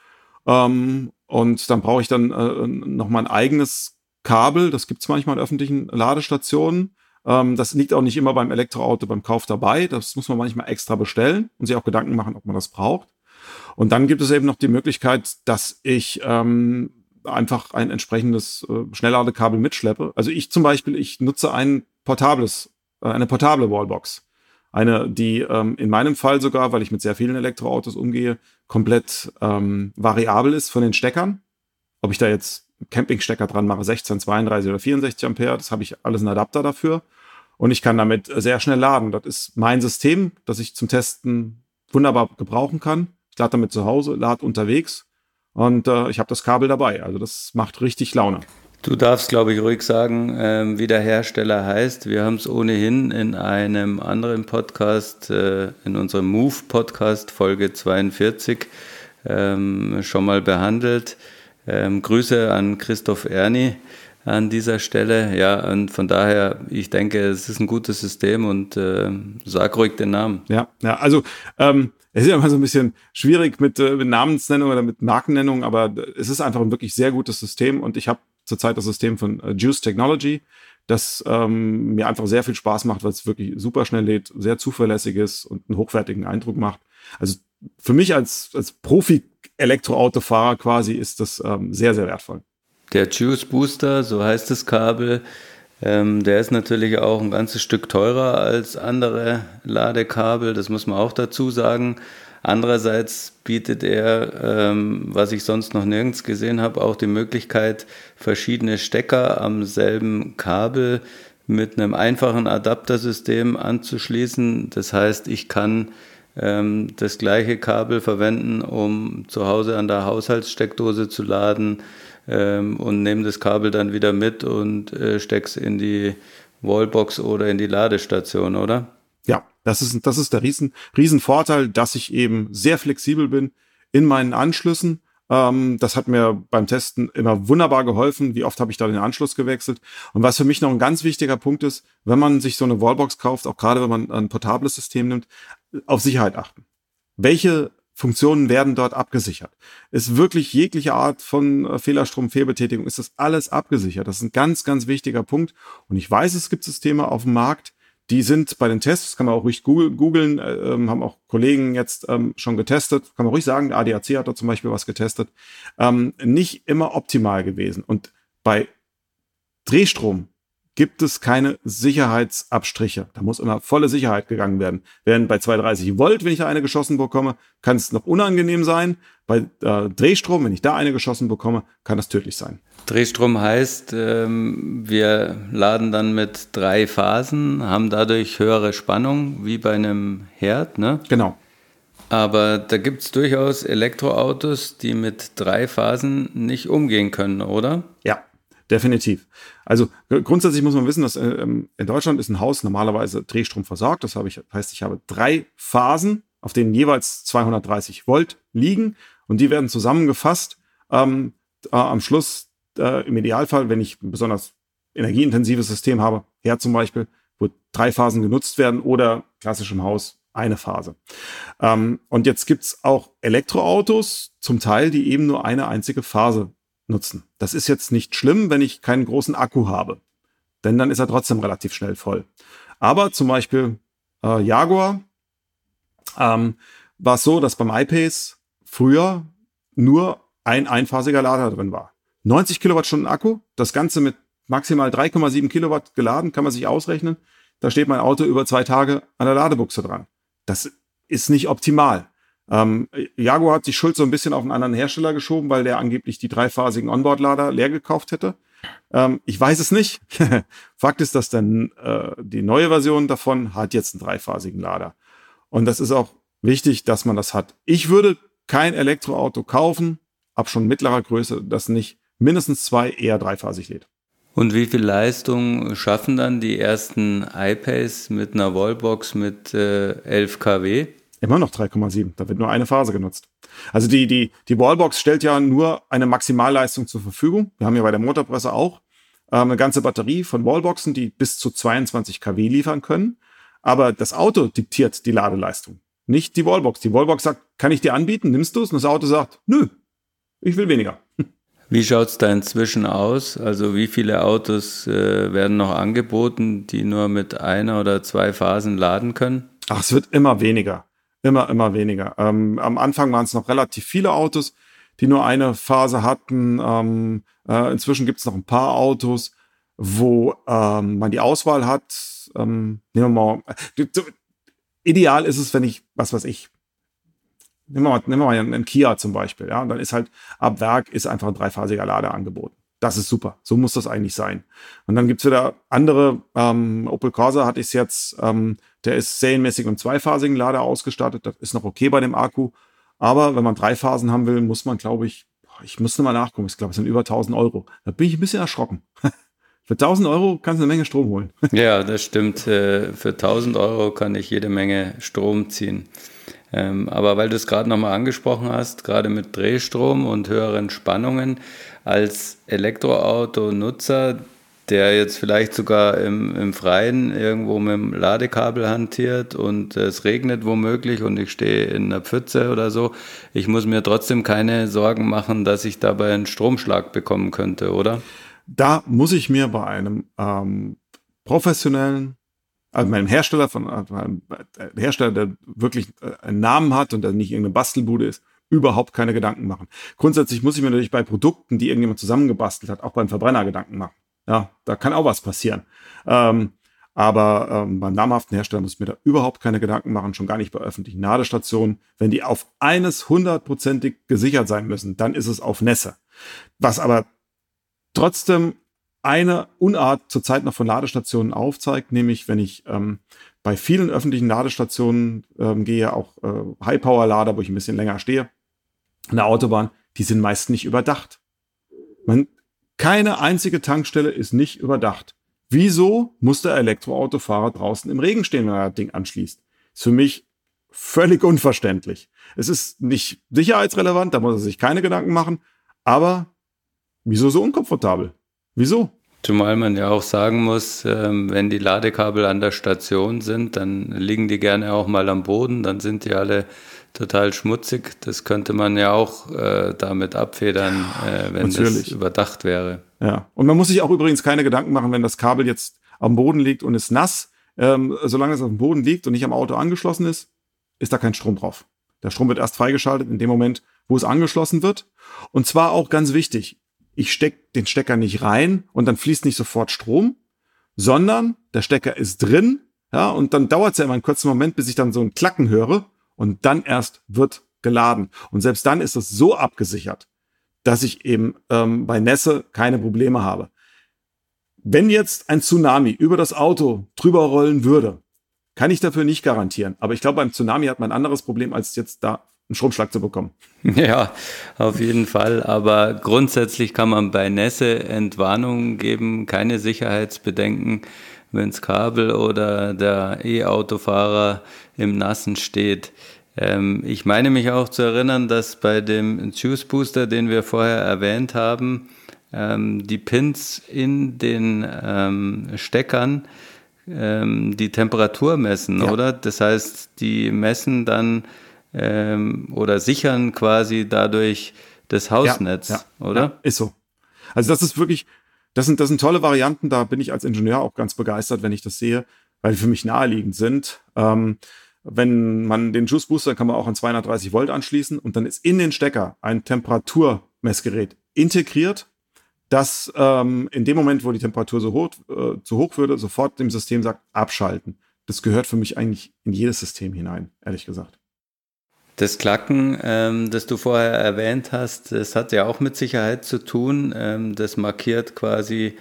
Ähm, und dann brauche ich dann äh, nochmal ein eigenes Kabel, das gibt's manchmal in öffentlichen Ladestationen. Ähm, das liegt auch nicht immer beim Elektroauto beim Kauf dabei. Das muss man manchmal extra bestellen und sich auch Gedanken machen, ob man das braucht. Und dann gibt es eben noch die Möglichkeit, dass ich ähm, einfach ein entsprechendes äh, Schnellladekabel mitschleppe. Also ich zum Beispiel, ich nutze ein portables, äh, eine portable Wallbox. Eine, die ähm, in meinem Fall sogar, weil ich mit sehr vielen Elektroautos umgehe, komplett ähm, variabel ist von den Steckern. Ob ich da jetzt Campingstecker dran mache, 16, 32 oder 64 Ampere, das habe ich alles einen Adapter dafür. Und ich kann damit sehr schnell laden. Das ist mein System, das ich zum Testen wunderbar gebrauchen kann. Ich lade damit zu Hause, lade unterwegs und äh, ich habe das Kabel dabei. Also das macht richtig Laune. Du darfst, glaube ich, ruhig sagen, ähm, wie der Hersteller heißt. Wir haben es ohnehin in einem anderen Podcast, äh, in unserem Move-Podcast, Folge 42, ähm, schon mal behandelt. Ähm, Grüße an Christoph Erni an dieser Stelle. Ja, und von daher, ich denke, es ist ein gutes System und äh, sag ruhig den Namen. Ja, ja, also ähm, es ist ja immer so ein bisschen schwierig mit, äh, mit Namensnennung oder mit Markennennung, aber es ist einfach ein wirklich sehr gutes System und ich habe zurzeit das System von äh, Juice Technology, das ähm, mir einfach sehr viel Spaß macht, weil es wirklich super schnell lädt, sehr zuverlässig ist und einen hochwertigen Eindruck macht. Also für mich als, als Profi-Elektroautofahrer quasi ist das ähm, sehr, sehr wertvoll. Der Juice Booster, so heißt das Kabel, ähm, der ist natürlich auch ein ganzes Stück teurer als andere Ladekabel, das muss man auch dazu sagen. Andererseits bietet er, ähm, was ich sonst noch nirgends gesehen habe, auch die Möglichkeit, verschiedene Stecker am selben Kabel mit einem einfachen Adaptersystem anzuschließen. Das heißt, ich kann ähm, das gleiche Kabel verwenden, um zu Hause an der Haushaltssteckdose zu laden, ähm, und nehme das Kabel dann wieder mit und äh, steck's in die Wallbox oder in die Ladestation, oder? Ja, das ist, das ist der riesen, riesen Vorteil, dass ich eben sehr flexibel bin in meinen Anschlüssen. Ähm, das hat mir beim Testen immer wunderbar geholfen. Wie oft habe ich da den Anschluss gewechselt? Und was für mich noch ein ganz wichtiger Punkt ist, wenn man sich so eine Wallbox kauft, auch gerade wenn man ein portables System nimmt, auf Sicherheit achten. Welche Funktionen werden dort abgesichert. Ist wirklich jegliche Art von äh, Fehlerstrom, Fehlbetätigung, ist das alles abgesichert. Das ist ein ganz, ganz wichtiger Punkt. Und ich weiß, es gibt Systeme auf dem Markt, die sind bei den Tests, kann man auch ruhig googeln, äh, ähm, haben auch Kollegen jetzt ähm, schon getestet, kann man ruhig sagen, der ADAC hat da zum Beispiel was getestet, ähm, nicht immer optimal gewesen. Und bei Drehstrom gibt es keine Sicherheitsabstriche. Da muss immer volle Sicherheit gegangen werden. Während bei 230 Volt, wenn ich da eine geschossen bekomme, kann es noch unangenehm sein. Bei äh, Drehstrom, wenn ich da eine geschossen bekomme, kann das tödlich sein. Drehstrom heißt, ähm, wir laden dann mit drei Phasen, haben dadurch höhere Spannung, wie bei einem Herd, ne? Genau. Aber da gibt es durchaus Elektroautos, die mit drei Phasen nicht umgehen können, oder? Ja, Definitiv. Also grundsätzlich muss man wissen, dass äh, ähm, in Deutschland ist ein Haus normalerweise Drehstrom versorgt. Das habe ich, heißt, ich habe drei Phasen, auf denen jeweils 230 Volt liegen und die werden zusammengefasst. Ähm, äh, am Schluss, äh, im Idealfall, wenn ich ein besonders energieintensives System habe, her zum Beispiel, wo drei Phasen genutzt werden oder klassisch im Haus eine Phase. Ähm, und jetzt gibt's auch Elektroautos, zum Teil, die eben nur eine einzige Phase nutzen. Das ist jetzt nicht schlimm, wenn ich keinen großen Akku habe. Denn dann ist er trotzdem relativ schnell voll. Aber zum Beispiel äh, Jaguar ähm, war es so, dass beim iPace früher nur ein einphasiger Lader drin war. 90 Kilowattstunden Akku, das Ganze mit maximal 3,7 Kilowatt geladen, kann man sich ausrechnen. Da steht mein Auto über zwei Tage an der Ladebuchse dran. Das ist nicht optimal. Ähm, Jaguar hat die Schuld so ein bisschen auf einen anderen Hersteller geschoben, weil der angeblich die dreiphasigen Onboard-Lader leer gekauft hätte. Ähm, ich weiß es nicht. Fakt ist, dass dann äh, die neue Version davon hat jetzt einen dreiphasigen Lader. Und das ist auch wichtig, dass man das hat. Ich würde kein Elektroauto kaufen, ab schon mittlerer Größe, das nicht mindestens zwei, eher dreiphasig lädt. Und wie viel Leistung schaffen dann die ersten iPace mit einer Wallbox mit äh, 11 kW? Immer noch 3,7. Da wird nur eine Phase genutzt. Also die, die, die Wallbox stellt ja nur eine Maximalleistung zur Verfügung. Wir haben ja bei der Motorpresse auch äh, eine ganze Batterie von Wallboxen, die bis zu 22 kW liefern können. Aber das Auto diktiert die Ladeleistung, nicht die Wallbox. Die Wallbox sagt, kann ich dir anbieten, nimmst du es? Und das Auto sagt, nö, ich will weniger. Wie schaut's da inzwischen aus? Also wie viele Autos äh, werden noch angeboten, die nur mit einer oder zwei Phasen laden können? Ach, es wird immer weniger. Immer, immer weniger. Ähm, am Anfang waren es noch relativ viele Autos, die nur eine Phase hatten. Ähm, äh, inzwischen gibt es noch ein paar Autos, wo ähm, man die Auswahl hat. Ähm, nehmen wir mal. Äh, ideal ist es, wenn ich, was weiß ich, nehmen wir mal, nehmen wir mal einen Kia zum Beispiel, ja, und dann ist halt ab Werk ist einfach ein dreiphasiger Lader angeboten. Das ist super. So muss das eigentlich sein. Und dann gibt's wieder andere, ähm, Opel Corsa hatte ich jetzt, ähm, der ist serienmäßig mit zweiphasigen Lader ausgestattet. Das ist noch okay bei dem Akku. Aber wenn man drei Phasen haben will, muss man, glaube ich, ich müsste mal nachgucken. Ich glaube, es sind über 1000 Euro. Da bin ich ein bisschen erschrocken. Für 1000 Euro kannst du eine Menge Strom holen. ja, das stimmt. Äh, für 1000 Euro kann ich jede Menge Strom ziehen. Ähm, aber weil du es gerade nochmal angesprochen hast, gerade mit Drehstrom und höheren Spannungen, als Elektroauto-Nutzer, der jetzt vielleicht sogar im, im Freien irgendwo mit dem Ladekabel hantiert und es regnet womöglich und ich stehe in einer Pfütze oder so, ich muss mir trotzdem keine Sorgen machen, dass ich dabei einen Stromschlag bekommen könnte, oder? Da muss ich mir bei einem ähm, professionellen also meinem Hersteller von einem Hersteller, der wirklich äh, einen Namen hat und der nicht irgendeine Bastelbude ist, überhaupt keine Gedanken machen. Grundsätzlich muss ich mir natürlich bei Produkten, die irgendjemand zusammengebastelt hat, auch beim Verbrenner Gedanken machen. Ja, da kann auch was passieren. Ähm, aber ähm, beim namhaften Hersteller muss ich mir da überhaupt keine Gedanken machen, schon gar nicht bei öffentlichen Ladestationen. Wenn die auf eines hundertprozentig gesichert sein müssen, dann ist es auf Nässe. Was aber trotzdem eine Unart zurzeit noch von Ladestationen aufzeigt, nämlich wenn ich ähm, bei vielen öffentlichen Ladestationen ähm, gehe, auch äh, High-Power-Lader, wo ich ein bisschen länger stehe, an der Autobahn, die sind meist nicht überdacht. Man, keine einzige Tankstelle ist nicht überdacht. Wieso muss der Elektroautofahrer draußen im Regen stehen, wenn er das Ding anschließt? Ist für mich völlig unverständlich. Es ist nicht sicherheitsrelevant, da muss er sich keine Gedanken machen. Aber wieso so unkomfortabel? Wieso? Zumal man ja auch sagen muss, ähm, wenn die Ladekabel an der Station sind, dann liegen die gerne auch mal am Boden, dann sind die alle total schmutzig. Das könnte man ja auch äh, damit abfedern, äh, wenn Natürlich. das überdacht wäre. Ja, und man muss sich auch übrigens keine Gedanken machen, wenn das Kabel jetzt am Boden liegt und ist nass. Ähm, solange es auf dem Boden liegt und nicht am Auto angeschlossen ist, ist da kein Strom drauf. Der Strom wird erst freigeschaltet in dem Moment, wo es angeschlossen wird. Und zwar auch ganz wichtig, ich stecke den Stecker nicht rein und dann fließt nicht sofort Strom, sondern der Stecker ist drin, ja, und dann dauert es ja immer einen kurzen Moment, bis ich dann so ein Klacken höre und dann erst wird geladen. Und selbst dann ist es so abgesichert, dass ich eben ähm, bei Nässe keine Probleme habe. Wenn jetzt ein Tsunami über das Auto drüber rollen würde, kann ich dafür nicht garantieren. Aber ich glaube, beim Tsunami hat man ein anderes Problem, als jetzt da einen Stromschlag zu bekommen. Ja, auf jeden Fall. Aber grundsätzlich kann man bei Nässe Entwarnungen geben, keine Sicherheitsbedenken, wenn das Kabel oder der E-Autofahrer im Nassen steht. Ähm, ich meine mich auch zu erinnern, dass bei dem Juice Booster, den wir vorher erwähnt haben, ähm, die Pins in den ähm, Steckern ähm, die Temperatur messen, ja. oder? Das heißt, die messen dann ähm, oder sichern quasi dadurch das Hausnetz, ja, ja, oder? Ja, ist so. Also das ist wirklich, das sind, das sind tolle Varianten, da bin ich als Ingenieur auch ganz begeistert, wenn ich das sehe, weil die für mich naheliegend sind. Ähm, wenn man den Juice Booster kann man auch an 230 Volt anschließen und dann ist in den Stecker ein Temperaturmessgerät integriert, das ähm, in dem Moment, wo die Temperatur so hoch, äh, zu hoch würde, sofort dem System sagt, abschalten. Das gehört für mich eigentlich in jedes System hinein, ehrlich gesagt. Das Klacken, ähm, das du vorher erwähnt hast, das hat ja auch mit Sicherheit zu tun. Ähm, das markiert quasi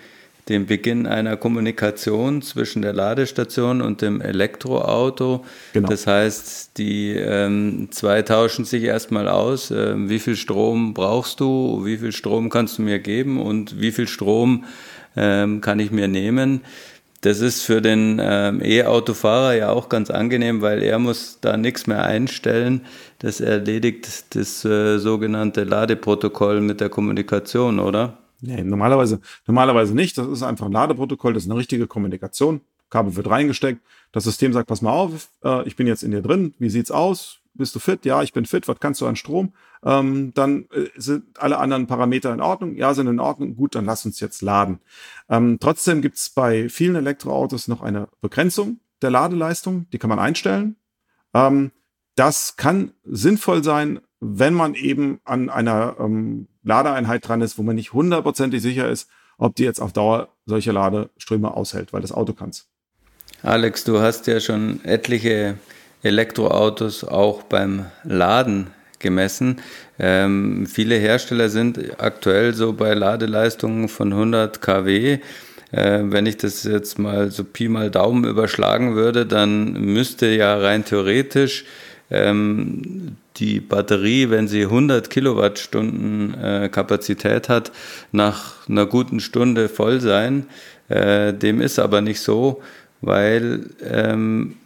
den Beginn einer Kommunikation zwischen der Ladestation und dem Elektroauto. Genau. Das heißt, die ähm, zwei tauschen sich erstmal aus. Äh, wie viel Strom brauchst du? Wie viel Strom kannst du mir geben? Und wie viel Strom ähm, kann ich mir nehmen? Das ist für den ähm, E-Autofahrer ja auch ganz angenehm, weil er muss da nichts mehr einstellen. Das erledigt das äh, sogenannte Ladeprotokoll mit der Kommunikation, oder? Nee, normalerweise, normalerweise nicht. Das ist einfach ein Ladeprotokoll, das ist eine richtige Kommunikation. Kabel wird reingesteckt. Das System sagt, pass mal auf, äh, ich bin jetzt in dir drin. Wie sieht's aus? Bist du fit? Ja, ich bin fit. Was kannst du an Strom? Ähm, dann äh, sind alle anderen Parameter in Ordnung. Ja, sind in Ordnung. Gut, dann lass uns jetzt laden. Ähm, trotzdem gibt's bei vielen Elektroautos noch eine Begrenzung der Ladeleistung. Die kann man einstellen. Ähm, das kann sinnvoll sein, wenn man eben an einer ähm, Ladeeinheit dran ist, wo man nicht hundertprozentig sicher ist, ob die jetzt auf Dauer solche Ladeströme aushält, weil das Auto kann's. Alex, du hast ja schon etliche Elektroautos auch beim Laden gemessen. Ähm, viele Hersteller sind aktuell so bei Ladeleistungen von 100 kW. Äh, wenn ich das jetzt mal so Pi mal Daumen überschlagen würde, dann müsste ja rein theoretisch ähm, die Batterie, wenn sie 100 Kilowattstunden äh, Kapazität hat, nach einer guten Stunde voll sein. Äh, dem ist aber nicht so, weil ähm,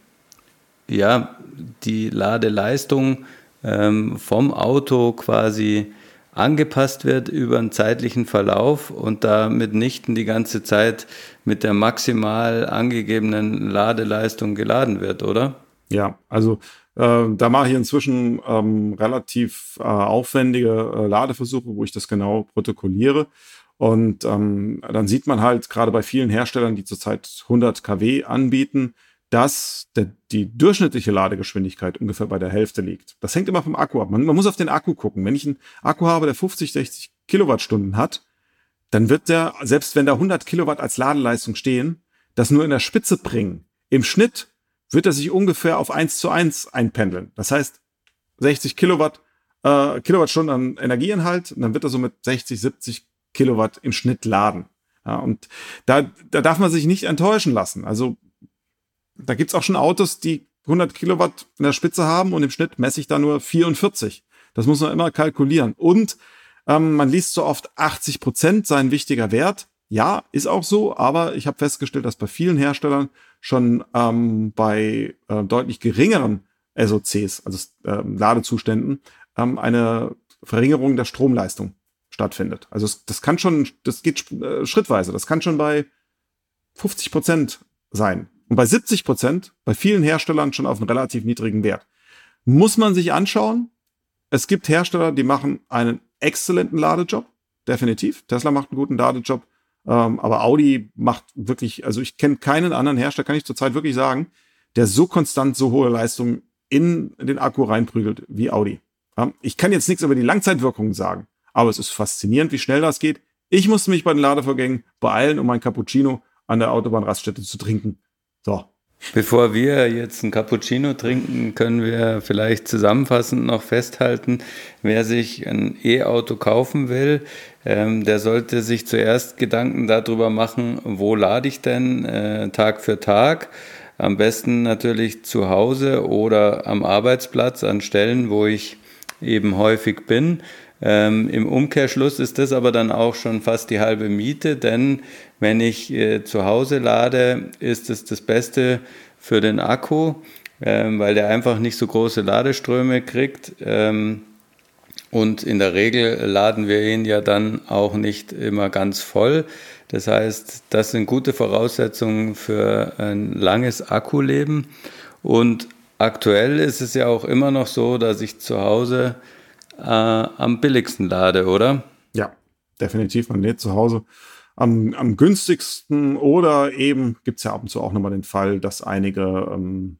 ja die Ladeleistung ähm, vom Auto quasi angepasst wird über einen zeitlichen Verlauf und da mitnichten die ganze Zeit mit der maximal angegebenen Ladeleistung geladen wird, oder? Ja, also äh, da mache ich inzwischen ähm, relativ äh, aufwendige äh, Ladeversuche, wo ich das genau protokolliere. Und ähm, dann sieht man halt gerade bei vielen Herstellern, die zurzeit 100 kW anbieten, dass der, die durchschnittliche Ladegeschwindigkeit ungefähr bei der Hälfte liegt. Das hängt immer vom Akku ab. Man, man muss auf den Akku gucken. Wenn ich einen Akku habe, der 50, 60 Kilowattstunden hat, dann wird der, selbst wenn da 100 Kilowatt als Ladeleistung stehen, das nur in der Spitze bringen. Im Schnitt wird er sich ungefähr auf eins zu eins einpendeln. Das heißt, 60 Kilowatt, äh, Kilowattstunden an Energieinhalt, und dann wird er so mit 60, 70 Kilowatt im Schnitt laden. Ja, und da, da darf man sich nicht enttäuschen lassen. Also da gibt's auch schon Autos, die 100 Kilowatt in der Spitze haben und im Schnitt messe ich da nur 44. Das muss man immer kalkulieren. Und Ähm, man liest so oft 80 Prozent sein wichtiger Wert. Ja, ist auch so, aber ich habe festgestellt, dass bei vielen Herstellern schon ähm, bei äh, deutlich geringeren SOCs, also äh, Ladezuständen, ähm, eine Verringerung der Stromleistung stattfindet. Also das kann schon, das geht äh, schrittweise. Das kann schon bei 50 Prozent sein. Und bei 70 Prozent, bei vielen Herstellern schon auf einem relativ niedrigen Wert. Muss man sich anschauen. Es gibt Hersteller, die machen einen exzellenten Ladejob. Definitiv. Tesla macht einen guten Ladejob. Ähm, aber Audi macht wirklich, also ich kenne keinen anderen Hersteller, kann ich zurzeit wirklich sagen, der so konstant so hohe Leistung in den Akku reinprügelt wie Audi. Ja, ich kann jetzt nichts über die Langzeitwirkungen sagen, aber es ist faszinierend, wie schnell das geht. Ich musste mich bei den Ladevorgängen beeilen, um mein Cappuccino an der Autobahnraststätte zu trinken. So. Bevor wir jetzt ein Cappuccino trinken, können wir vielleicht zusammenfassend noch festhalten, wer sich ein E-Auto kaufen will, ähm, der sollte sich zuerst Gedanken darüber machen, wo lade ich denn äh, Tag für Tag. Am besten natürlich zu Hause oder am Arbeitsplatz an Stellen, wo ich eben häufig bin. Ähm, Im Umkehrschluss ist das aber dann auch schon fast die halbe Miete, denn wenn ich äh, zu Hause lade, ist es das Beste für den Akku, ähm, weil der einfach nicht so große Ladeströme kriegt. Ähm, und in der Regel laden wir ihn ja dann auch nicht immer ganz voll. Das heißt, das sind gute Voraussetzungen für ein langes Akkuleben. Und aktuell ist es ja auch immer noch so, dass ich zu Hause äh, am billigsten lade, oder? Ja, definitiv. Man lädt zu Hause am, am günstigsten oder eben gibt es ja ab und zu auch nochmal den Fall, dass einige, ähm,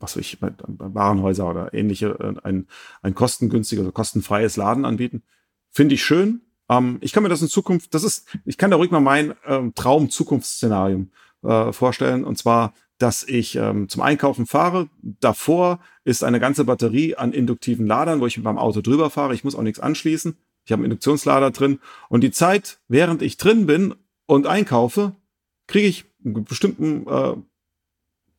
was weiß ich, Warenhäuser oder ähnliche äh, ein, ein kostengünstiges oder kostenfreies Laden anbieten. Finde ich schön. Ähm, ich kann mir das in Zukunft, das ist, ich kann da ruhig mal mein ähm, Traum-Zukunftsszenario äh, vorstellen. Und zwar, dass ich ähm, zum Einkaufen fahre. Davor ist eine ganze Batterie an induktiven Ladern, wo ich mit meinem Auto drüber fahre. Ich muss auch nichts anschließen. Ich habe einen Induktionslader drin. Und die Zeit, während ich drin bin und einkaufe, kriege ich eine bestimmte äh,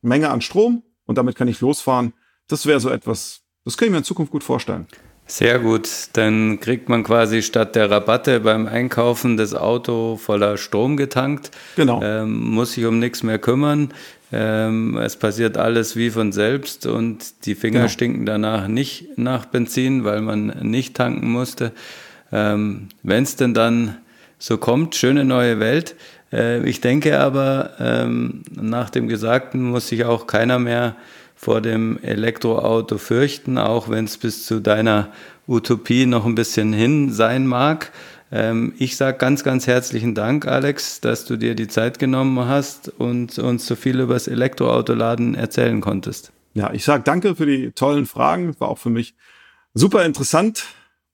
Menge an Strom und damit kann ich losfahren. Das wäre so etwas, das kann ich mir in Zukunft gut vorstellen. Sehr gut, dann kriegt man quasi statt der Rabatte beim Einkaufen das Auto voller Strom getankt. Genau. Ähm, muss sich um nichts mehr kümmern. Ähm, es passiert alles wie von selbst und die Finger genau. stinken danach nicht nach Benzin, weil man nicht tanken musste. Ähm, Wenn es denn dann so kommt, schöne neue Welt. Äh, ich denke aber, ähm, nach dem Gesagten muss sich auch keiner mehr vor dem Elektroauto fürchten, auch wenn es bis zu deiner Utopie noch ein bisschen hin sein mag. Ähm, ich sage ganz, ganz herzlichen Dank, Alex, dass du dir die Zeit genommen hast und uns so viel über das Elektroautoladen erzählen konntest. Ja, ich sage danke für die tollen Fragen. War auch für mich super interessant.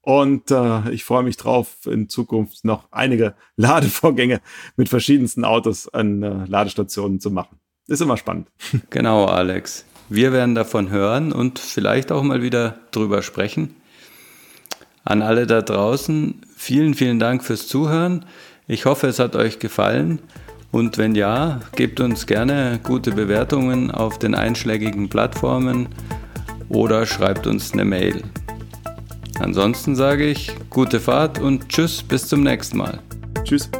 Und äh, ich freue mich drauf, in Zukunft noch einige Ladevorgänge mit verschiedensten Autos an äh, Ladestationen zu machen. Ist immer spannend. Genau, Alex. Wir werden davon hören und vielleicht auch mal wieder drüber sprechen. An alle da draußen, vielen, vielen Dank fürs Zuhören. Ich hoffe, es hat euch gefallen. Und wenn ja, gebt uns gerne gute Bewertungen auf den einschlägigen Plattformen oder schreibt uns eine Mail. Ansonsten sage ich gute Fahrt und tschüss, bis zum nächsten Mal. Tschüss.